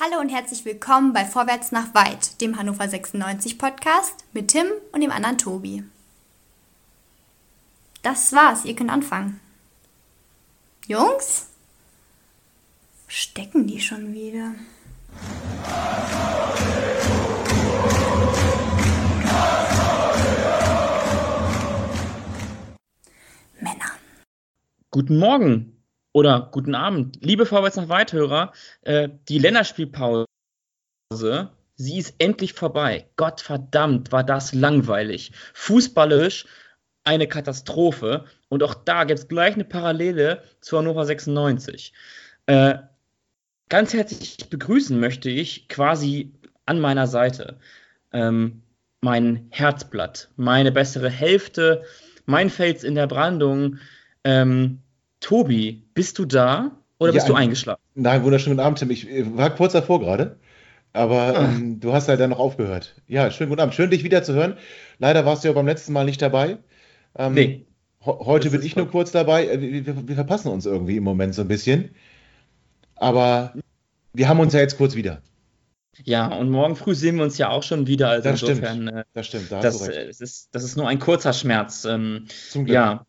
Hallo und herzlich willkommen bei Vorwärts nach Weit, dem Hannover 96 Podcast mit Tim und dem anderen Tobi. Das war's, ihr könnt anfangen. Jungs? Stecken die schon wieder? Männer. Guten Morgen oder guten Abend, liebe Vorwärts nach Weithörer. Äh, die Länderspielpause, sie ist endlich vorbei. Gott verdammt, war das langweilig. Fußballisch eine Katastrophe. Und auch da gibt es gleich eine Parallele zu Hannover 96. Äh, ganz herzlich begrüßen möchte ich quasi an meiner Seite ähm, mein Herzblatt, meine bessere Hälfte, mein Fels in der Brandung. Ähm, Tobi, bist du da oder bist ja, du eingeschlafen? Nein, wunderschönen guten Abend, Tim. Ich war kurz davor gerade, aber ah. ähm, du hast halt dann noch aufgehört. Ja, schönen guten Abend. Schön, dich wieder zu hören. Leider warst du ja beim letzten Mal nicht dabei. Ähm, nee. Heute bin ich nur kurz dabei. Äh, wir, wir, verpassen uns irgendwie im Moment so ein bisschen. Aber wir haben uns ja jetzt kurz wieder. Ja, und morgen früh sehen wir uns ja auch schon wieder. Also das insofern, stimmt. Äh, das stimmt. Da das, äh, das, ist, das ist nur ein kurzer Schmerz. Ähm, Zum Glück. Ja,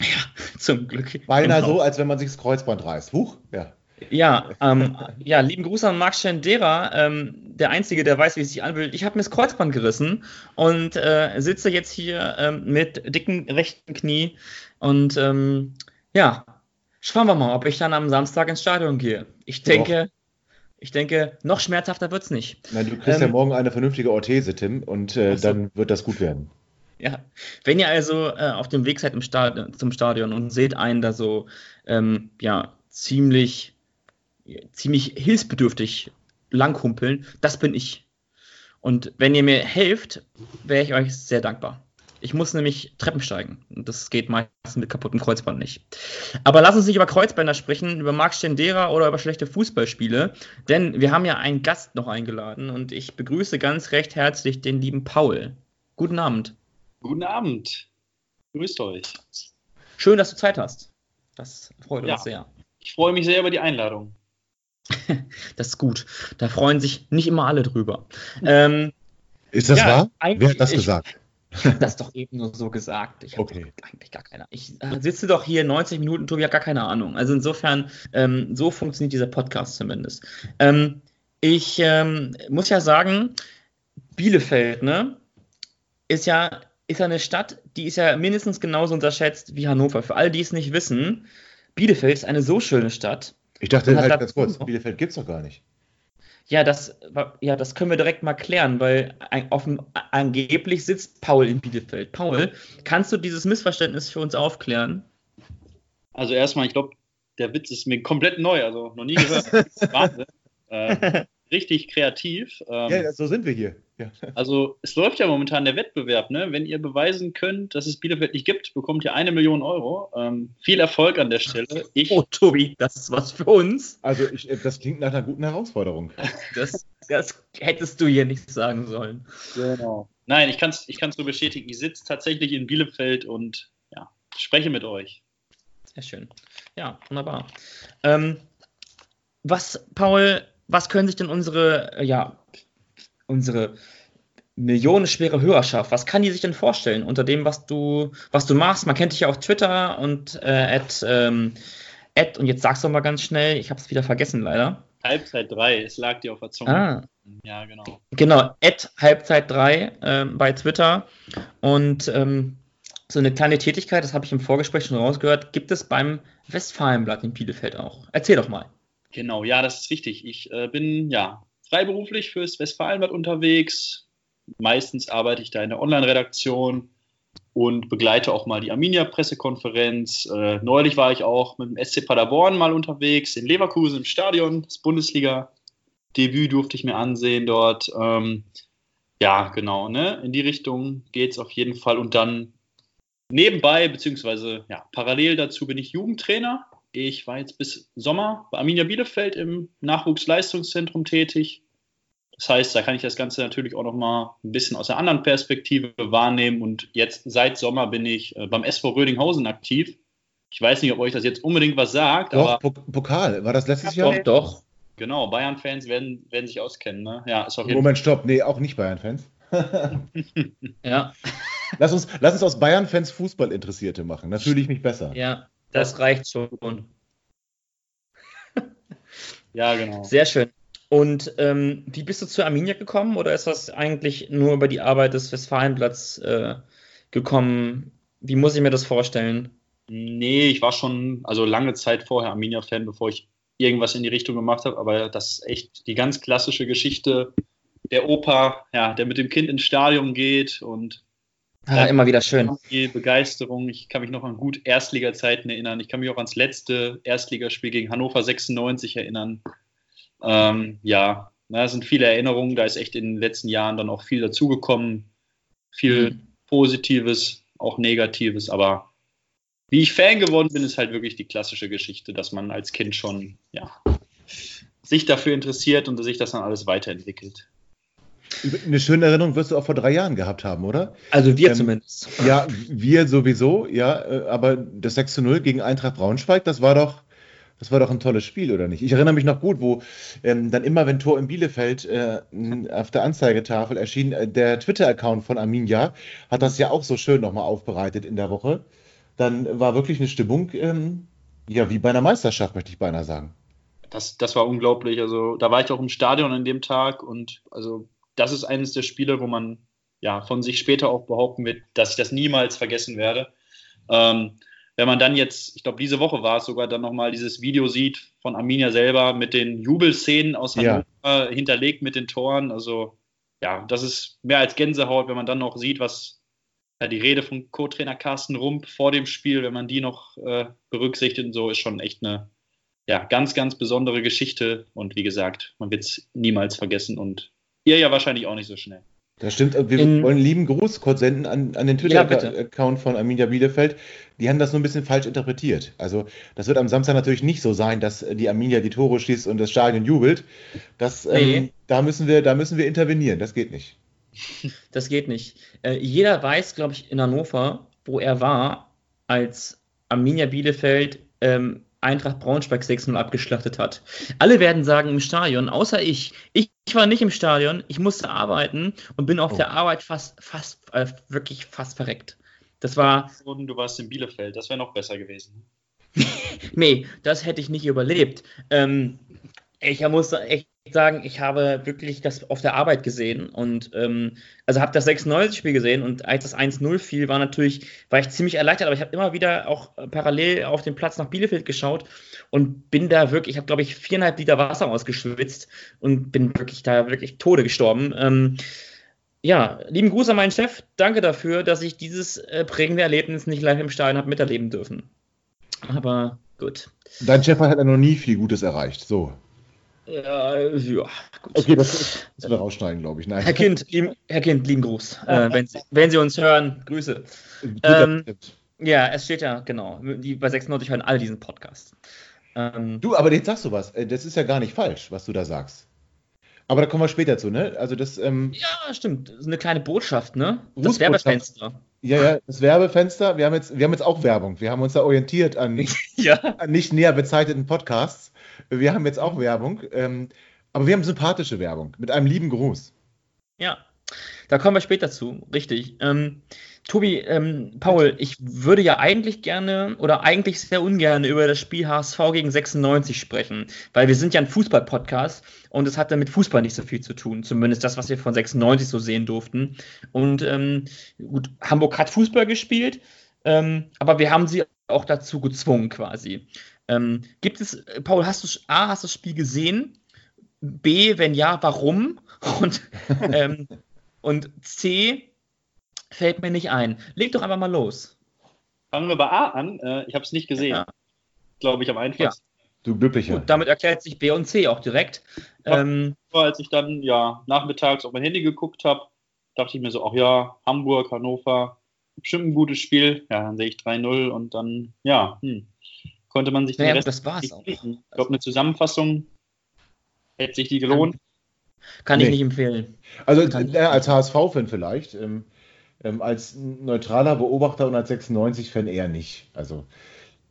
ja zum Glück. Beinahe genau. so, als wenn man sich das Kreuzband reißt. Huch, ja. Ja, ähm, ja, lieben Gruß an Marc Schendera, ähm, der Einzige, der weiß, wie es sich anfühlt. Ich habe mir das Kreuzband gerissen und äh, sitze jetzt hier ähm, mit dicken rechten Knie und ähm, ja, schauen wir mal, ob ich dann am Samstag ins Stadion gehe. Ich denke, ich denke, noch schmerzhafter wird es nicht. Nein, du kriegst ja ähm, morgen eine vernünftige Orthese, Tim, und äh, so. dann wird das gut werden. Ja, wenn ihr also äh, auf dem Weg seid Stadion, zum Stadion und seht einen da so, ähm, ja, ziemlich ziemlich hilfsbedürftig langhumpeln, das bin ich. Und wenn ihr mir helft, wäre ich euch sehr dankbar. Ich muss nämlich Treppen steigen. Und das geht meistens mit kaputtem Kreuzband nicht. Aber lass uns nicht über Kreuzbänder sprechen, über Marc Stendera oder über schlechte Fußballspiele. Denn wir haben ja einen Gast noch eingeladen und ich begrüße ganz recht herzlich den lieben Paul. Guten Abend. Guten Abend. Grüßt euch. Schön, dass du Zeit hast. Das freut ja. uns sehr. Ich freue mich sehr über die Einladung. das ist gut. Da freuen sich nicht immer alle drüber. Ähm, ist das ja, wahr? Wer hat das ich, gesagt? Das ist doch eben nur so gesagt. Ich habe okay. eigentlich gar keine. Ich äh, sitze doch hier 90 Minuten, Tobi hat gar keine Ahnung. Also insofern, ähm, so funktioniert dieser Podcast zumindest. Ähm, ich ähm, muss ja sagen, Bielefeld, ne, ist ja, ist ja eine Stadt, die ist ja mindestens genauso unterschätzt wie Hannover. Für all die es nicht wissen, Bielefeld ist eine so schöne Stadt. Ich dachte halt ganz kurz, Bielefeld gibt es doch gar nicht. Ja das, ja, das können wir direkt mal klären, weil offen, angeblich sitzt Paul in Bielefeld. Paul, kannst du dieses Missverständnis für uns aufklären? Also erstmal, ich glaube, der Witz ist mir komplett neu, also noch nie gehört. Wahnsinn. äh, richtig kreativ. Ähm, ja, so sind wir hier. Ja. Also es läuft ja momentan der Wettbewerb. Ne? Wenn ihr beweisen könnt, dass es Bielefeld nicht gibt, bekommt ihr eine Million Euro. Ähm, viel Erfolg an der Stelle. Ich, oh, Tobi, das ist was für uns. Also ich, äh, das klingt nach einer guten Herausforderung. Das, das hättest du hier nicht sagen sollen. Genau. Nein, ich kann es ich kann's nur bestätigen. Ich sitze tatsächlich in Bielefeld und ja, spreche mit euch. Sehr schön. Ja, wunderbar. Ähm, was, Paul, was können sich denn unsere, äh, ja, unsere millionenschwere Hörerschaft, was kann die sich denn vorstellen unter dem, was du, was du machst? Man kennt dich ja auf Twitter und äh, at, ähm, at, und jetzt sag's doch mal ganz schnell, ich habe es wieder vergessen leider. Halbzeit 3, es lag dir auf der Zunge. Ah. Ja, genau. Genau, at Halbzeit 3 äh, bei Twitter. Und ähm, so eine kleine Tätigkeit, das habe ich im Vorgespräch schon rausgehört, gibt es beim Westfalenblatt in Bielefeld auch. Erzähl doch mal. Genau, ja, das ist richtig. Ich äh, bin ja freiberuflich fürs Westfalenblatt unterwegs. Meistens arbeite ich da in der Online-Redaktion und begleite auch mal die Arminia-Pressekonferenz. Äh, neulich war ich auch mit dem SC Paderborn mal unterwegs in Leverkusen im Stadion. Das Bundesliga-Debüt durfte ich mir ansehen dort. Ähm, ja, genau, ne? in die Richtung geht es auf jeden Fall. Und dann nebenbei, beziehungsweise ja, parallel dazu bin ich Jugendtrainer ich war jetzt bis Sommer bei Arminia Bielefeld im Nachwuchsleistungszentrum tätig. Das heißt, da kann ich das Ganze natürlich auch noch mal ein bisschen aus einer anderen Perspektive wahrnehmen. Und jetzt seit Sommer bin ich äh, beim SV Rödinghausen aktiv. Ich weiß nicht, ob euch das jetzt unbedingt was sagt. Doch, aber Pokal. War das letztes Jahr? Doch, doch. Genau, Bayern-Fans werden, werden sich auskennen. Ne? Ja, ist auf jeden Moment, stopp. Nee, auch nicht Bayern-Fans. ja. Lass uns, lass uns aus Bayern-Fans Fußballinteressierte machen. Natürlich mich besser. Ja, das reicht schon. ja, genau. Sehr schön. Und ähm, wie bist du zu Arminia gekommen oder ist das eigentlich nur über die Arbeit des Westfalenblatts äh, gekommen? Wie muss ich mir das vorstellen? Nee, ich war schon also lange Zeit vorher Arminia-Fan, bevor ich irgendwas in die Richtung gemacht habe, aber das ist echt die ganz klassische Geschichte. Der Opa, ja, der mit dem Kind ins Stadion geht und ja, immer wieder schön. Die Begeisterung. Ich kann mich noch an gut Erstliga-Zeiten erinnern. Ich kann mich auch ans letzte Erstligaspiel gegen Hannover 96 erinnern. Ähm, ja, das sind viele Erinnerungen. Da ist echt in den letzten Jahren dann auch viel dazugekommen. Viel mhm. Positives, auch Negatives. Aber wie ich Fan geworden bin, ist halt wirklich die klassische Geschichte, dass man als Kind schon ja, sich dafür interessiert und sich das dann alles weiterentwickelt. Eine schöne Erinnerung wirst du auch vor drei Jahren gehabt haben, oder? Also wir ähm, zumindest. Ja, wir sowieso, ja, äh, aber das 6 zu 0 gegen Eintracht Braunschweig, das war doch, das war doch ein tolles Spiel, oder nicht? Ich erinnere mich noch gut, wo ähm, dann immer, wenn Tor in Bielefeld äh, auf der Anzeigetafel erschien, äh, der Twitter-Account von Arminia hat das ja auch so schön nochmal aufbereitet in der Woche dann war wirklich eine Stimmung, ähm, ja, wie bei einer Meisterschaft, möchte ich beinahe sagen. Das, das war unglaublich. Also da war ich auch im Stadion an dem Tag und also das ist eines der Spiele, wo man ja von sich später auch behaupten wird, dass ich das niemals vergessen werde. Ähm, wenn man dann jetzt, ich glaube, diese Woche war es sogar, dann nochmal dieses Video sieht von Arminia selber mit den Jubelszenen aus Hannover ja. hinterlegt mit den Toren. Also ja, das ist mehr als Gänsehaut, wenn man dann noch sieht, was ja, die Rede von Co-Trainer Carsten Rump vor dem Spiel, wenn man die noch äh, berücksichtigt und so, ist schon echt eine ja, ganz, ganz besondere Geschichte. Und wie gesagt, man wird es niemals vergessen und ihr ja wahrscheinlich auch nicht so schnell. Das stimmt. Wir In, wollen einen lieben Gruß kurz senden an, an den Twitter-Account ja, von Arminia Bielefeld. Die haben das nur ein bisschen falsch interpretiert. Also, das wird am Samstag natürlich nicht so sein, dass die Arminia die Tore schießt und das Stadion jubelt. Das, nee. ähm, da, müssen wir, da müssen wir intervenieren. Das geht nicht. Das geht nicht. Äh, jeder weiß, glaube ich, in Hannover, wo er war, als Arminia Bielefeld ähm, Eintracht Braunschweig 6-0 abgeschlachtet hat. Alle werden sagen im Stadion, außer ich. ich. War nicht im Stadion, ich musste arbeiten und bin auf oh. der Arbeit fast, fast, äh, wirklich fast verreckt. Das war. Du warst in Bielefeld, das wäre noch besser gewesen. nee, das hätte ich nicht überlebt. Ähm, ich muss echt sagen, ich habe wirklich das auf der Arbeit gesehen und ähm, also habe das 96-Spiel gesehen und als das 1-0 fiel, war natürlich, war ich ziemlich erleichtert, aber ich habe immer wieder auch parallel auf den Platz nach Bielefeld geschaut und bin da wirklich, ich habe glaube ich viereinhalb Liter Wasser ausgeschwitzt und bin wirklich da wirklich Tode gestorben. Ähm, ja, lieben Gruß an meinen Chef, danke dafür, dass ich dieses äh, prägende Erlebnis nicht live im Stadion habe miterleben dürfen. Aber gut. Dein Chef hat ja noch nie viel Gutes erreicht, so. Ja, ja gut. Okay, das müssen wir rausschneiden, glaube ich. Nein. Herr Kind, lieben, Herr Kind, lieben Gruß. Äh, wenn, Sie, wenn Sie uns hören, Grüße. Ähm, ja, es steht ja, genau. Die, bei 96 hören alle diesen Podcast. Ähm, du, aber jetzt sagst du was. Äh, das ist ja gar nicht falsch, was du da sagst. Aber da kommen wir später zu, ne? Also das. Ähm, ja, stimmt. Das ist eine kleine Botschaft, ne? Das Werbefenster. Ja, ja, das Werbefenster. Wir haben jetzt, wir haben jetzt auch Werbung. Wir haben uns da orientiert an, ja. an nicht näher bezeichneten Podcasts. Wir haben jetzt auch Werbung, ähm, aber wir haben sympathische Werbung mit einem lieben Gruß. Ja, da kommen wir später zu, richtig. Ähm, Tobi, ähm, Paul, ich würde ja eigentlich gerne oder eigentlich sehr ungern über das Spiel HSV gegen 96 sprechen, weil wir sind ja ein Fußball-Podcast und es hatte mit Fußball nicht so viel zu tun, zumindest das, was wir von 96 so sehen durften. Und ähm, gut, Hamburg hat Fußball gespielt, ähm, aber wir haben sie auch dazu gezwungen quasi. Ähm, gibt es, Paul, hast du A, hast du das Spiel gesehen? B, wenn ja, warum? Und, ähm, und C, fällt mir nicht ein. Leg doch einfach mal los. Fangen wir bei A an. Äh, ich habe es nicht gesehen. Ja. Glaube ich am einfachsten. Ja. Du glücklicher. Gut, damit erklärt sich B und C auch direkt. Ähm, als ich dann ja nachmittags auf mein Handy geguckt habe, dachte ich mir so, ach ja, Hamburg, Hannover, bestimmt ein gutes Spiel. Ja, dann sehe ich 3-0 und dann, ja, hm, konnte man sich den naja, Rest das war's auch. Ich glaube, eine Zusammenfassung hätte sich die gelohnt. Kann, nee. ich nicht empfehlen. Also äh, als HSV-Fan vielleicht, ähm, ähm, als neutraler Beobachter und als 96-Fan eher nicht. Also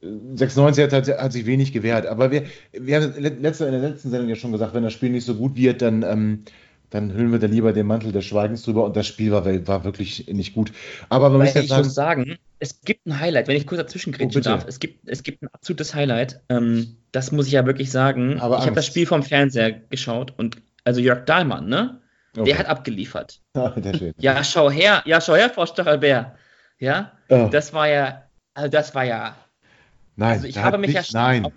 96 hat, hat, sich wenig gewehrt, aber wir, wir haben letzte, in der letzten Sendung ja schon gesagt, wenn das Spiel nicht so gut wird, dann, ähm, dann hüllen wir da lieber den Mantel des Schweigens drüber und das Spiel war, war wirklich nicht gut. Aber man muss jetzt sagen, muss sagen, es gibt ein Highlight, wenn ich kurz dazwischen oh, darf. Es gibt, es gibt ein absolutes Highlight. Ähm, das muss ich ja wirklich sagen. Aber ich habe das Spiel vom Fernseher geschaut und also Jörg Dahlmann, ne? Okay. Der hat abgeliefert. Ah, ja, schau her, ja, schau her, Frau Stachelbär. Ja, oh. das war ja, also das war ja. Nein, also ich habe mich nicht, ja Nein,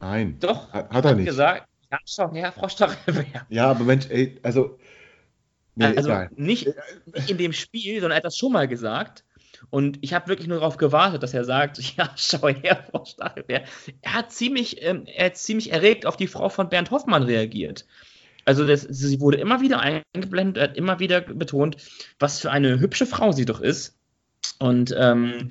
nein. Doch, hat, hat er nicht gesagt. Ja, schau her, Frau Stachelbär. Ja, aber Mensch, ey, also. Nee, also nicht, nicht in dem Spiel, sondern er hat das schon mal gesagt. Und ich habe wirklich nur darauf gewartet, dass er sagt, ja, schau her, Frau Stachelbär. Er hat ziemlich, ähm, er hat ziemlich erregt auf die Frau von Bernd Hoffmann reagiert. Also das, sie wurde immer wieder eingeblendet, hat immer wieder betont, was für eine hübsche Frau sie doch ist. Und ähm,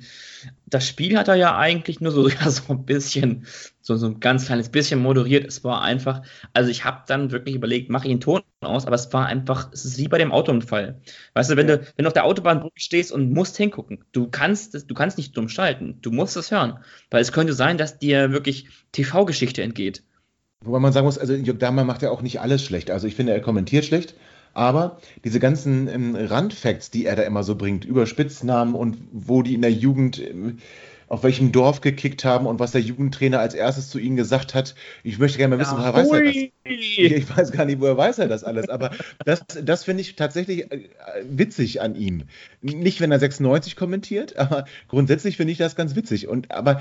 das Spiel hat er ja eigentlich nur so, ja, so ein bisschen, so, so ein ganz kleines bisschen moderiert. Es war einfach, also ich habe dann wirklich überlegt, mache ich einen Ton aus, aber es war einfach, es ist wie bei dem Autounfall. Weißt du, wenn du, wenn du auf der Autobahn stehst und musst hingucken, du kannst, du kannst nicht dumm schalten, du musst es hören, weil es könnte sein, dass dir wirklich TV-Geschichte entgeht. Wobei man sagen muss, also Jörg Dahmer macht ja auch nicht alles schlecht. Also ich finde, er kommentiert schlecht, aber diese ganzen ähm, Randfacts, die er da immer so bringt, über Spitznamen und wo die in der Jugend ähm, auf welchem Dorf gekickt haben und was der Jugendtrainer als erstes zu ihnen gesagt hat. Ich möchte gerne mal wissen, ja, woher weiß er das? Ich weiß gar nicht, woher weiß er das alles, aber das, das finde ich tatsächlich äh, witzig an ihm. Nicht, wenn er 96 kommentiert, aber grundsätzlich finde ich das ganz witzig. Und, aber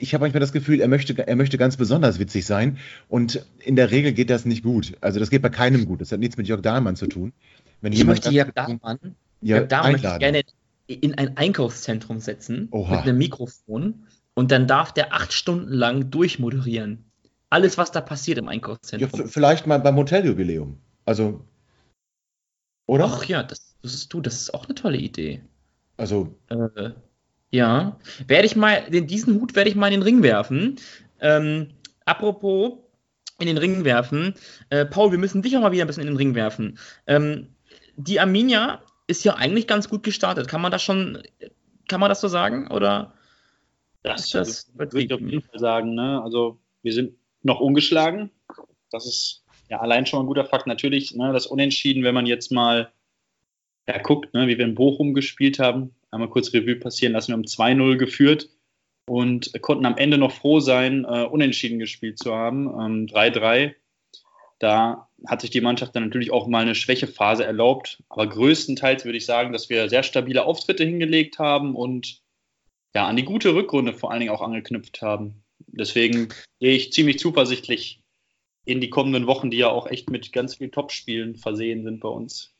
ich habe manchmal das Gefühl, er möchte, er möchte ganz besonders witzig sein und in der Regel geht das nicht gut. Also das geht bei keinem gut. Das hat nichts mit Jörg Dahlmann zu tun. Wenn ich möchte Jörg Dahlmann, ja, Jörg Dahlmann möchte ich gerne in ein Einkaufszentrum setzen Oha. mit einem Mikrofon und dann darf der acht Stunden lang durchmoderieren. Alles, was da passiert im Einkaufszentrum. Ja, vielleicht mal beim Hoteljubiläum. Also, oder? Ach ja, das, das ist du, das ist auch eine tolle Idee. Also. Äh, ja. Werde ich mal, den, diesen Hut werde ich mal in den Ring werfen. Ähm, apropos in den Ring werfen. Äh, Paul, wir müssen dich auch mal wieder ein bisschen in den Ring werfen. Ähm, die Arminia ist ja eigentlich ganz gut gestartet. Kann man das schon, kann man das so sagen? Oder das, ist das würde ich auf jeden Fall sagen. Ne? Also wir sind noch ungeschlagen. Das ist ja allein schon ein guter Fakt. Natürlich, ne, das Unentschieden, wenn man jetzt mal ja, guckt, ne, wie wir in Bochum gespielt haben, einmal kurz Revue passieren lassen, wir haben 2-0 geführt und konnten am Ende noch froh sein, äh, unentschieden gespielt zu haben. Ähm, 3-3 da hat sich die Mannschaft dann natürlich auch mal eine Schwächephase erlaubt. Aber größtenteils würde ich sagen, dass wir sehr stabile Auftritte hingelegt haben und ja, an die gute Rückrunde vor allen Dingen auch angeknüpft haben. Deswegen gehe ich ziemlich zuversichtlich in die kommenden Wochen, die ja auch echt mit ganz vielen Topspielen versehen sind bei uns.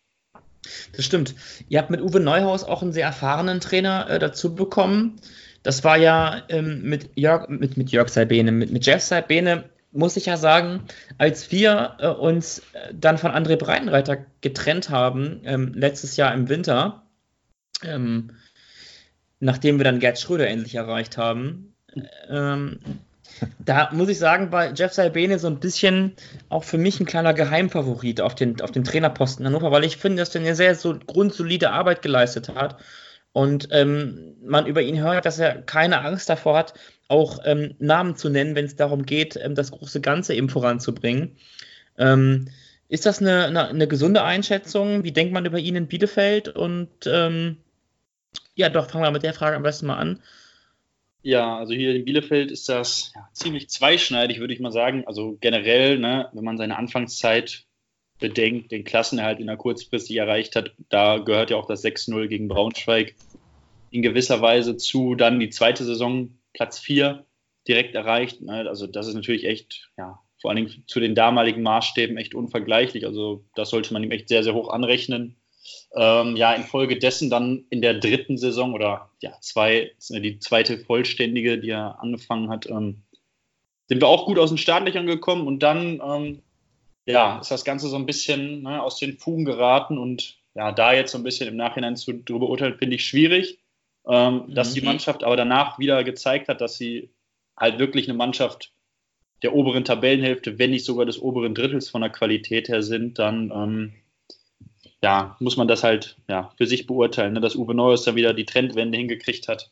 Das stimmt. Ihr habt mit Uwe Neuhaus auch einen sehr erfahrenen Trainer äh, dazu bekommen. Das war ja ähm, mit Jörg, mit, mit Jörg Salbene, mit, mit Jeff Salbene muss ich ja sagen, als wir äh, uns äh, dann von André Breitenreiter getrennt haben, ähm, letztes Jahr im Winter, ähm, nachdem wir dann Gerd Schröder endlich erreicht haben, ähm, da muss ich sagen, war Jeff Salbene so ein bisschen auch für mich ein kleiner Geheimfavorit auf den, auf den Trainerposten Hannover, weil ich finde, dass er eine sehr so grundsolide Arbeit geleistet hat und ähm, man über ihn hört, dass er keine Angst davor hat, auch ähm, Namen zu nennen, wenn es darum geht, ähm, das große Ganze eben voranzubringen. Ähm, ist das eine, eine, eine, gesunde Einschätzung? Wie denkt man über ihn in Bielefeld? Und ähm, ja, doch, fangen wir mit der Frage am besten mal an. Ja, also hier in Bielefeld ist das ja, ziemlich zweischneidig, würde ich mal sagen. Also generell, ne, wenn man seine Anfangszeit bedenkt, den Klassenerhalt in der kurzfristig erreicht hat, da gehört ja auch das 6-0 gegen Braunschweig in gewisser Weise zu. Dann die zweite Saison Platz 4 direkt erreicht. Ne? Also das ist natürlich echt, ja, vor allen Dingen zu den damaligen Maßstäben echt unvergleichlich. Also das sollte man ihm echt sehr, sehr hoch anrechnen. Ähm, ja, infolgedessen dann in der dritten Saison oder ja, zwei, die zweite vollständige, die er angefangen hat, ähm, sind wir auch gut aus den Startlöchern gekommen und dann ähm, ja, ist das Ganze so ein bisschen ne, aus den Fugen geraten und ja, da jetzt so ein bisschen im Nachhinein zu drüber urteilen, finde ich schwierig ähm, mhm. dass die mhm. Mannschaft aber danach wieder gezeigt hat, dass sie halt wirklich eine Mannschaft der oberen Tabellenhälfte, wenn nicht sogar des oberen Drittels von der Qualität her sind, dann ähm, ja, muss man das halt ja, für sich beurteilen, ne? dass Uwe Neuhaus dann wieder die Trendwende hingekriegt hat.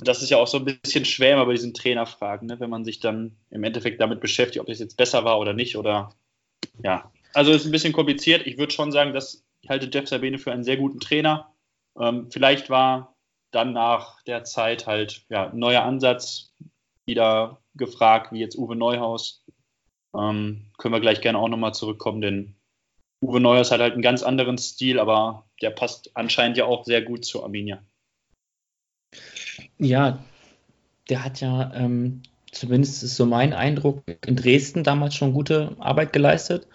das ist ja auch so ein bisschen schwer bei diesen Trainerfragen, ne? wenn man sich dann im Endeffekt damit beschäftigt, ob das jetzt besser war oder nicht. Oder ja, also ist ein bisschen kompliziert. Ich würde schon sagen, dass ich halte Jeff Sabine für einen sehr guten Trainer. Ähm, vielleicht war dann nach der Zeit halt ja, ein neuer Ansatz wieder gefragt, wie jetzt Uwe Neuhaus. Ähm, können wir gleich gerne auch nochmal zurückkommen, denn Uwe Neuhaus hat halt einen ganz anderen Stil, aber der passt anscheinend ja auch sehr gut zu Arminia. Ja, der hat ja, ähm, zumindest ist so mein Eindruck, in Dresden damals schon gute Arbeit geleistet.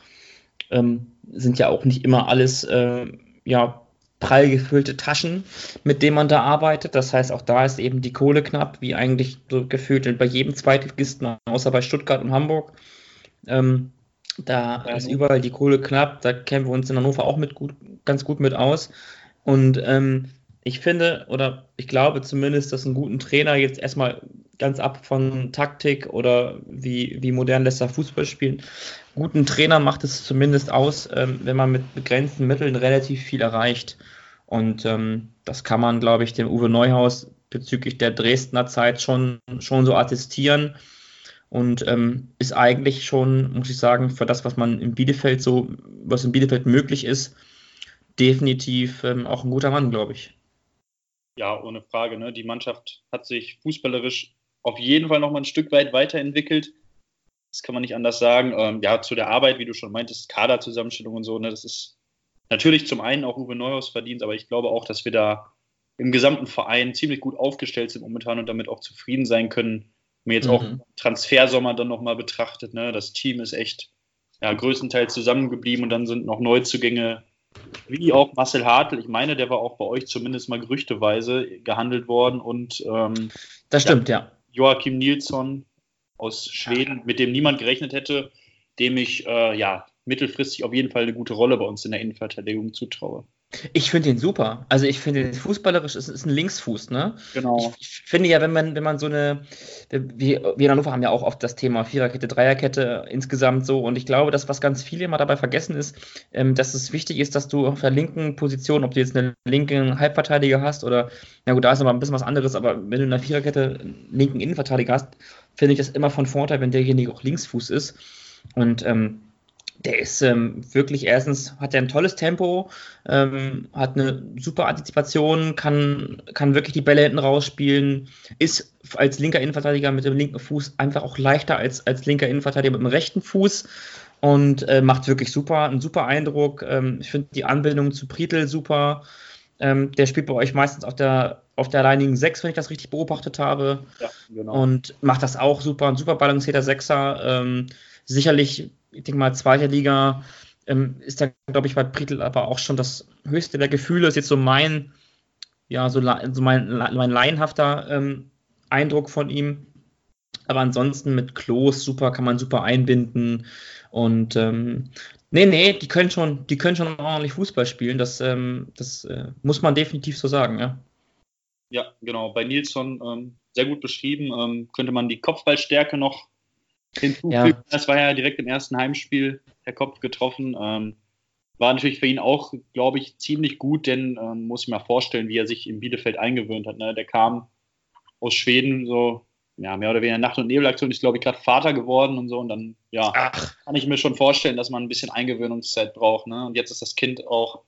Ähm, sind ja auch nicht immer alles äh, ja, prall gefüllte Taschen, mit denen man da arbeitet. Das heißt, auch da ist eben die Kohle knapp, wie eigentlich so gefühlt bei jedem Zweitligisten, außer bei Stuttgart und Hamburg. Ähm, da ja, ist überall die Kohle knapp. Da kennen wir uns in Hannover auch mit gut, ganz gut mit aus. Und ähm, ich finde oder ich glaube zumindest, dass ein guten Trainer jetzt erstmal ganz ab von Taktik oder wie, wie modern lässt er Fußball spielen. Guten Trainer macht es zumindest aus, ähm, wenn man mit begrenzten Mitteln relativ viel erreicht. Und ähm, das kann man, glaube ich, dem Uwe Neuhaus bezüglich der Dresdner Zeit schon, schon so attestieren. Und ähm, ist eigentlich schon, muss ich sagen, für das, was man in Bielefeld so, was in Bielefeld möglich ist, definitiv ähm, auch ein guter Mann, glaube ich ja, ohne Frage. Ne? Die Mannschaft hat sich fußballerisch auf jeden Fall noch mal ein Stück weit weiterentwickelt. Das kann man nicht anders sagen. Ähm, ja, zu der Arbeit, wie du schon meintest, Kaderzusammenstellung und so, ne, das ist natürlich zum einen auch Uwe Neuhaus verdient, aber ich glaube auch, dass wir da im gesamten Verein ziemlich gut aufgestellt sind momentan und damit auch zufrieden sein können. Mir jetzt mhm. auch Transfersommer dann nochmal betrachtet, ne? das Team ist echt ja, größtenteils zusammengeblieben und dann sind noch Neuzugänge wie auch Marcel Hartl, ich meine, der war auch bei euch zumindest mal gerüchteweise gehandelt worden und ähm, das stimmt, ja. Joachim Nilsson aus Schweden, mit dem niemand gerechnet hätte, dem ich äh, ja mittelfristig auf jeden Fall eine gute Rolle bei uns in der Innenverteidigung zutraue. Ich finde ihn super. Also ich finde ihn fußballerisch ist, ist ein Linksfuß, ne? Genau. Ich, ich, finde ja, wenn man, wenn man so eine, wir, wir in Hannover haben ja auch oft das Thema Viererkette, Dreierkette insgesamt so und ich glaube, dass was ganz viele immer dabei vergessen ist, ähm, dass es wichtig ist, dass du auf der linken Position, ob du jetzt einen linken Halbverteidiger hast oder, na gut, da ist aber ein bisschen was anderes, aber wenn du in der Viererkette einen linken Innenverteidiger hast, finde ich das immer von Vorteil, wenn derjenige auch Linksfuß ist und ähm, der ist ähm, wirklich erstens, hat er ein tolles Tempo, ähm, hat eine super Antizipation, kann, kann wirklich die Bälle hinten rausspielen, ist als linker Innenverteidiger mit dem linken Fuß einfach auch leichter als, als linker Innenverteidiger mit dem rechten Fuß und äh, macht wirklich super, einen super Eindruck. Ähm, ich finde die Anbindung zu Prietl super. Ähm, der spielt bei euch meistens auf der, auf der alleinigen 6, wenn ich das richtig beobachtet habe. Ja, genau. Und macht das auch super, ein super balancierter Sechser. Ähm, sicherlich ich denke mal, zweite Liga ähm, ist da, glaube ich, bei Prietl aber auch schon das höchste der Gefühle. Ist jetzt so mein, ja, so, so mein, mein laienhafter ähm, Eindruck von ihm. Aber ansonsten mit Klos super, kann man super einbinden. Und ähm, nee, nee, die können schon, die können schon ordentlich Fußball spielen. Das, ähm, das äh, muss man definitiv so sagen, ja. Ja, genau. Bei Nilsson ähm, sehr gut beschrieben. Ähm, könnte man die Kopfballstärke noch hinzufügen. Ja. Das war ja direkt im ersten Heimspiel der Kopf getroffen. Ähm, war natürlich für ihn auch, glaube ich, ziemlich gut, denn ähm, muss ich mal vorstellen, wie er sich in Bielefeld eingewöhnt hat. Ne? Der kam aus Schweden, so ja, mehr oder weniger Nacht- und Nebelaktion, ist, glaube ich, gerade Vater geworden und so. Und dann, ja, Ach. kann ich mir schon vorstellen, dass man ein bisschen Eingewöhnungszeit braucht. Ne? Und jetzt ist das Kind auch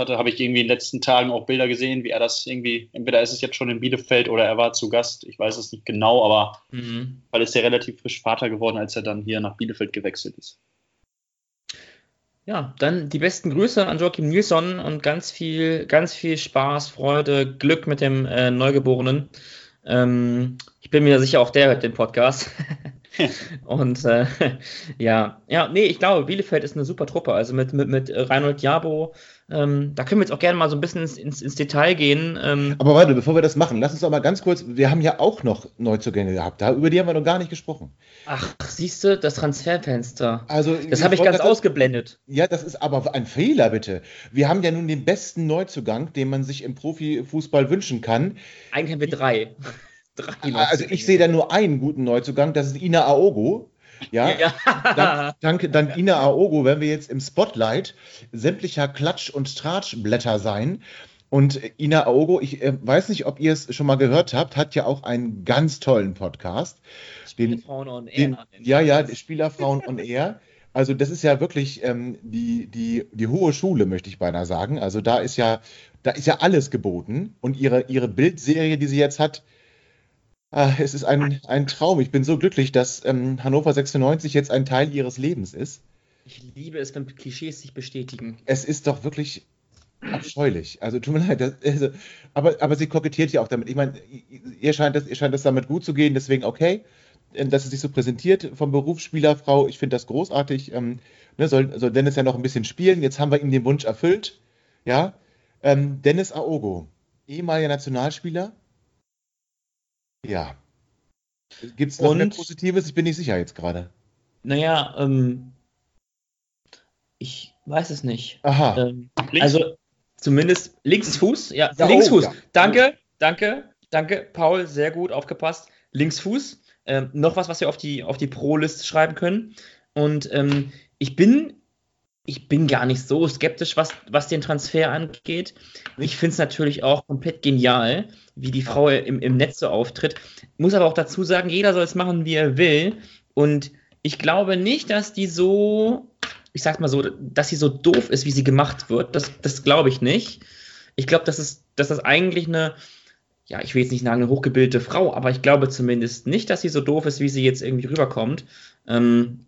hatte, habe ich irgendwie in den letzten Tagen auch Bilder gesehen, wie er das irgendwie, entweder ist es jetzt schon in Bielefeld oder er war zu Gast, ich weiß es nicht genau, aber mhm. weil ist er relativ frisch Vater geworden, als er dann hier nach Bielefeld gewechselt ist. Ja, dann die besten Grüße an Joachim Nilsson und ganz viel, ganz viel Spaß, Freude, Glück mit dem äh, Neugeborenen. Ähm, ich bin mir sicher, auch der hört den Podcast. und äh, ja, ja, nee, ich glaube, Bielefeld ist eine super Truppe. Also mit, mit, mit Reinhold Jabo, ähm, da können wir jetzt auch gerne mal so ein bisschen ins, ins, ins Detail gehen. Ähm, Aber warte, bevor wir das machen, lass uns doch mal ganz kurz, wir haben ja auch noch Neuzugänge gehabt, da, über die haben wir noch gar nicht gesprochen. Ach, siehst du, das Transferfenster. Also, das habe ich ganz das, ausgeblendet. Ja, das ist aber ein Fehler, bitte. Wir haben ja nun den besten Neuzugang, den man sich im Profifußball wünschen kann. Eigentlich haben wir drei. Drei also ich sehe da nur einen guten Neuzugang, das ist Ina Aogo. Ja, ja. Dank, dank, dank Ina Aogo werden wir jetzt im Spotlight sämtlicher Klatsch- und Tratschblätter sein. Und Ina Aogo, ich äh, weiß nicht, ob ihr es schon mal gehört habt, hat ja auch einen ganz tollen Podcast. Spielerfrauen on Air. Den, ja, ja, Spielerfrauen on Air. Also das ist ja wirklich ähm, die, die, die hohe Schule, möchte ich beinahe sagen. Also da ist ja, da ist ja alles geboten. Und ihre, ihre Bildserie, die sie jetzt hat, es ist ein, ein Traum. Ich bin so glücklich, dass ähm, Hannover 96 jetzt ein Teil ihres Lebens ist. Ich liebe es, wenn Klischees sich bestätigen. Es ist doch wirklich abscheulich. Also tut mir leid, das, also, aber, aber sie kokettiert ja auch damit. Ich meine, ihr scheint, das, ihr scheint das damit gut zu gehen, deswegen okay, äh, dass sie sich so präsentiert vom Berufsspielerfrau. Ich finde das großartig. Ähm, ne, soll, soll Dennis ja noch ein bisschen spielen. Jetzt haben wir ihm den Wunsch erfüllt. Ja. Ähm, Dennis Aogo, ehemaliger Nationalspieler. Ja. Gibt es noch mehr Positives? Ich bin nicht sicher jetzt gerade. Naja, ähm, ich weiß es nicht. Aha. Ähm, also Zumindest Linksfuß, ja, ja Linksfuß. Oh, ja. Danke, danke, danke, Paul, sehr gut aufgepasst. Linksfuß. Ähm, noch was, was wir auf die, auf die Pro-Liste schreiben können. Und ähm, ich bin, ich bin gar nicht so skeptisch, was, was den Transfer angeht. Ich finde es natürlich auch komplett genial, wie die Frau im, im Netz so auftritt. Muss aber auch dazu sagen, jeder soll es machen, wie er will. Und ich glaube nicht, dass die so ich sag's mal so, dass sie so doof ist, wie sie gemacht wird, das, das glaube ich nicht. Ich glaube, das ist, dass das eigentlich eine, ja, ich will jetzt nicht sagen, eine hochgebildete Frau, aber ich glaube zumindest nicht, dass sie so doof ist, wie sie jetzt irgendwie rüberkommt. Ähm,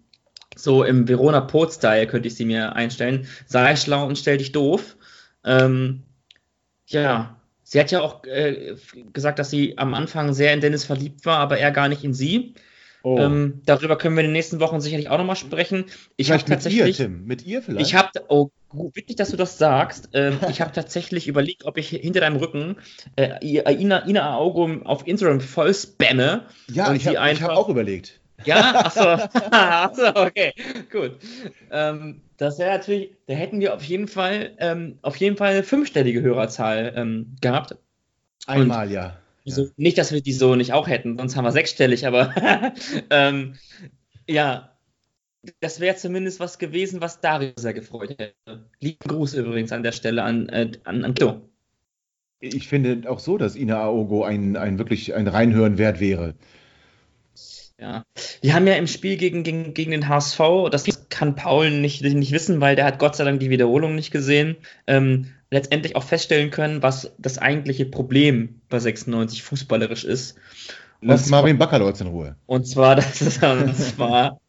so im Verona Pot-Style könnte ich sie mir einstellen. Sei schlau und stell dich doof. Ähm, ja, sie hat ja auch äh, gesagt, dass sie am Anfang sehr in Dennis verliebt war, aber er gar nicht in sie. Oh. Ähm, darüber können wir in den nächsten Wochen sicherlich auch nochmal sprechen. Ich habe tatsächlich. Mit ihr, Tim. Mit ihr vielleicht? Ich habe. Oh, wichtig, dass du das sagst. Ähm, ich habe tatsächlich überlegt, ob ich hinter deinem Rücken äh, Ina, Ina Augo auf Instagram voll spamme. Ja, ich habe hab auch überlegt. Ja, achso, achso okay, gut. Ähm, das wäre natürlich, da hätten wir auf jeden Fall, ähm, auf jeden Fall eine fünfstellige Hörerzahl ähm, gehabt. Einmal, Und, ja. Also, nicht, dass wir die so nicht auch hätten, sonst haben wir sechsstellig, aber ähm, ja, das wäre zumindest was gewesen, was Dario sehr gefreut hätte. Lieben Gruß übrigens an der Stelle an, äh, an, an Klo. Ich finde auch so, dass Ina Aogo ein, ein wirklich ein Reinhören wert wäre. Ja, wir haben ja im Spiel gegen, gegen, gegen den HSV, das kann Paul nicht, nicht wissen, weil der hat Gott sei Dank die Wiederholung nicht gesehen, ähm, letztendlich auch feststellen können, was das eigentliche Problem bei 96 fußballerisch ist. Lass Marvin Baccalords in Ruhe. Und zwar, das, ist, und zwar,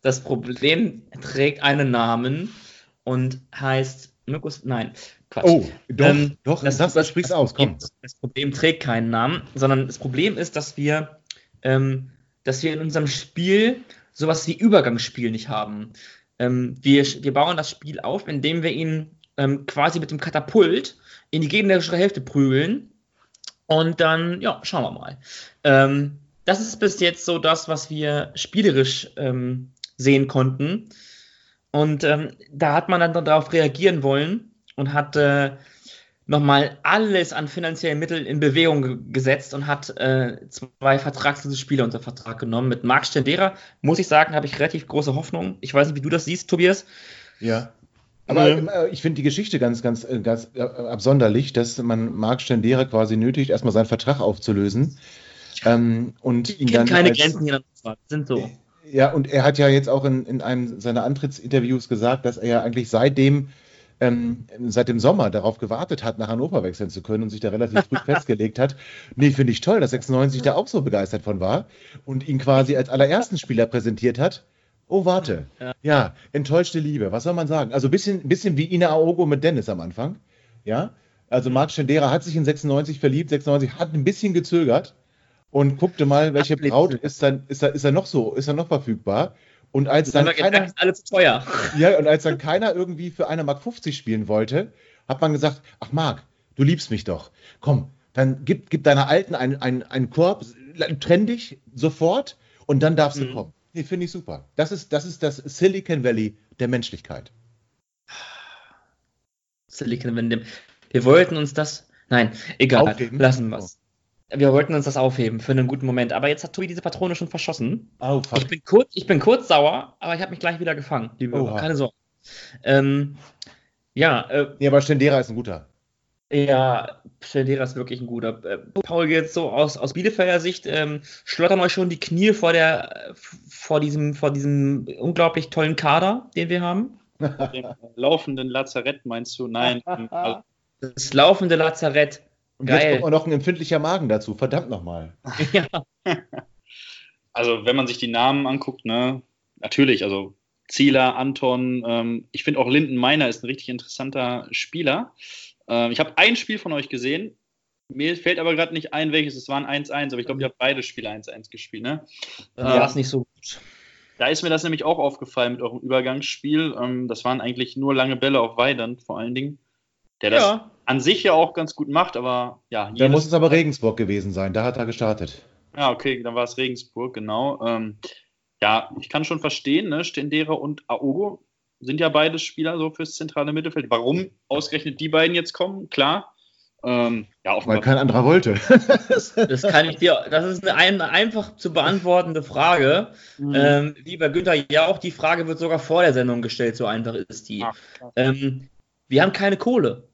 das Problem trägt einen Namen und heißt Mirkus, nein, Quatsch. Oh, doch, ähm, doch, das, das, das sprichst aus, komm. Das Problem trägt keinen Namen, sondern das Problem ist, dass wir, ähm, dass wir in unserem Spiel sowas wie Übergangsspiel nicht haben. Ähm, wir, wir bauen das Spiel auf, indem wir ihn ähm, quasi mit dem Katapult in die gegnerische Hälfte prügeln. Und dann, ja, schauen wir mal. Ähm, das ist bis jetzt so das, was wir spielerisch ähm, sehen konnten. Und ähm, da hat man dann darauf reagieren wollen und hat äh, nochmal alles an finanziellen Mitteln in Bewegung gesetzt und hat äh, zwei vertragslose Spieler unter Vertrag genommen. Mit Marc Stendera, muss ich sagen, habe ich relativ große Hoffnung. Ich weiß nicht, wie du das siehst, Tobias. Ja. Aber ja. Äh, ich finde die Geschichte ganz, ganz, äh, ganz äh, absonderlich, dass man Marc Stendera quasi nötigt, erstmal seinen Vertrag aufzulösen. Ähm, und ich ihn dann keine als, Grenzen hier sind so. Ja, und er hat ja jetzt auch in, in einem seiner Antrittsinterviews gesagt, dass er ja eigentlich seitdem ähm, seit dem Sommer darauf gewartet hat, nach Hannover wechseln zu können und sich da relativ früh festgelegt hat. Nee, finde ich toll, dass 96 da auch so begeistert von war und ihn quasi als allerersten Spieler präsentiert hat. Oh, warte. Ja. ja. enttäuschte Liebe. Was soll man sagen? Also ein bisschen, bisschen wie Ina Aogo mit Dennis am Anfang. Ja. Also Marc Schendera hat sich in 96 verliebt, 96 hat ein bisschen gezögert und guckte mal, welche Braut ist dann, ist er, ist er noch so, ist er noch verfügbar. Und als dann keiner, alle zu teuer. Ja, und als dann keiner irgendwie für eine Mark 50 spielen wollte, hat man gesagt, ach Marc, du liebst mich doch. Komm, dann gib, gib deiner Alten einen, einen, einen Korb, trenn dich sofort und dann darfst mhm. du kommen. Nee, finde ich super. Das ist, das ist das Silicon Valley der Menschlichkeit. Silicon Valley. Wir wollten uns das. Nein, egal. Aufheben? Lassen wir es. Wir wollten uns das aufheben für einen guten Moment. Aber jetzt hat Tobi diese Patrone schon verschossen. Oh, ich, bin kurz, ich bin kurz sauer, aber ich habe mich gleich wieder gefangen, liebe Keine Sorge. Ähm, ja. Äh, nee, aber Stendera ist ein guter. Ja, Schindera ist wirklich ein guter. Äh, Paul, jetzt so aus, aus Bielefelder Sicht, ähm, schlottern euch schon die Knie vor, der, vor, diesem, vor diesem unglaublich tollen Kader, den wir haben? Dem laufenden Lazarett meinst du? Nein. das laufende Lazarett. Und Geil. jetzt kommt auch noch ein empfindlicher Magen dazu. Verdammt nochmal. ja. Also, wenn man sich die Namen anguckt, ne, natürlich, also Zieler, Anton, ähm, ich finde auch Linden Meiner ist ein richtig interessanter Spieler. Ähm, ich habe ein Spiel von euch gesehen. Mir fällt aber gerade nicht ein, welches. Es waren 1-1, aber ich glaube, ihr habt beide Spiele 1-1 gespielt, ne? Ja, äh, ist nicht so gut. Da ist mir das nämlich auch aufgefallen mit eurem Übergangsspiel. Ähm, das waren eigentlich nur lange Bälle auf Weidand vor allen Dingen. Der das ja. An sich ja auch ganz gut macht, aber ja. Da muss es aber Regensburg gewesen sein, da hat er gestartet. Ja, okay, dann war es Regensburg, genau. Ähm, ja, ich kann schon verstehen, ne? Stendera und Aogo sind ja beide Spieler so fürs zentrale Mittelfeld. Warum ausgerechnet die beiden jetzt kommen, klar. Ähm, ja, Weil kein anderer wollte. das kann ich dir, das ist eine, eine einfach zu beantwortende Frage. Mhm. Ähm, wie bei Günther ja auch, die Frage wird sogar vor der Sendung gestellt, so einfach ist die. Ach, ähm, wir haben keine Kohle.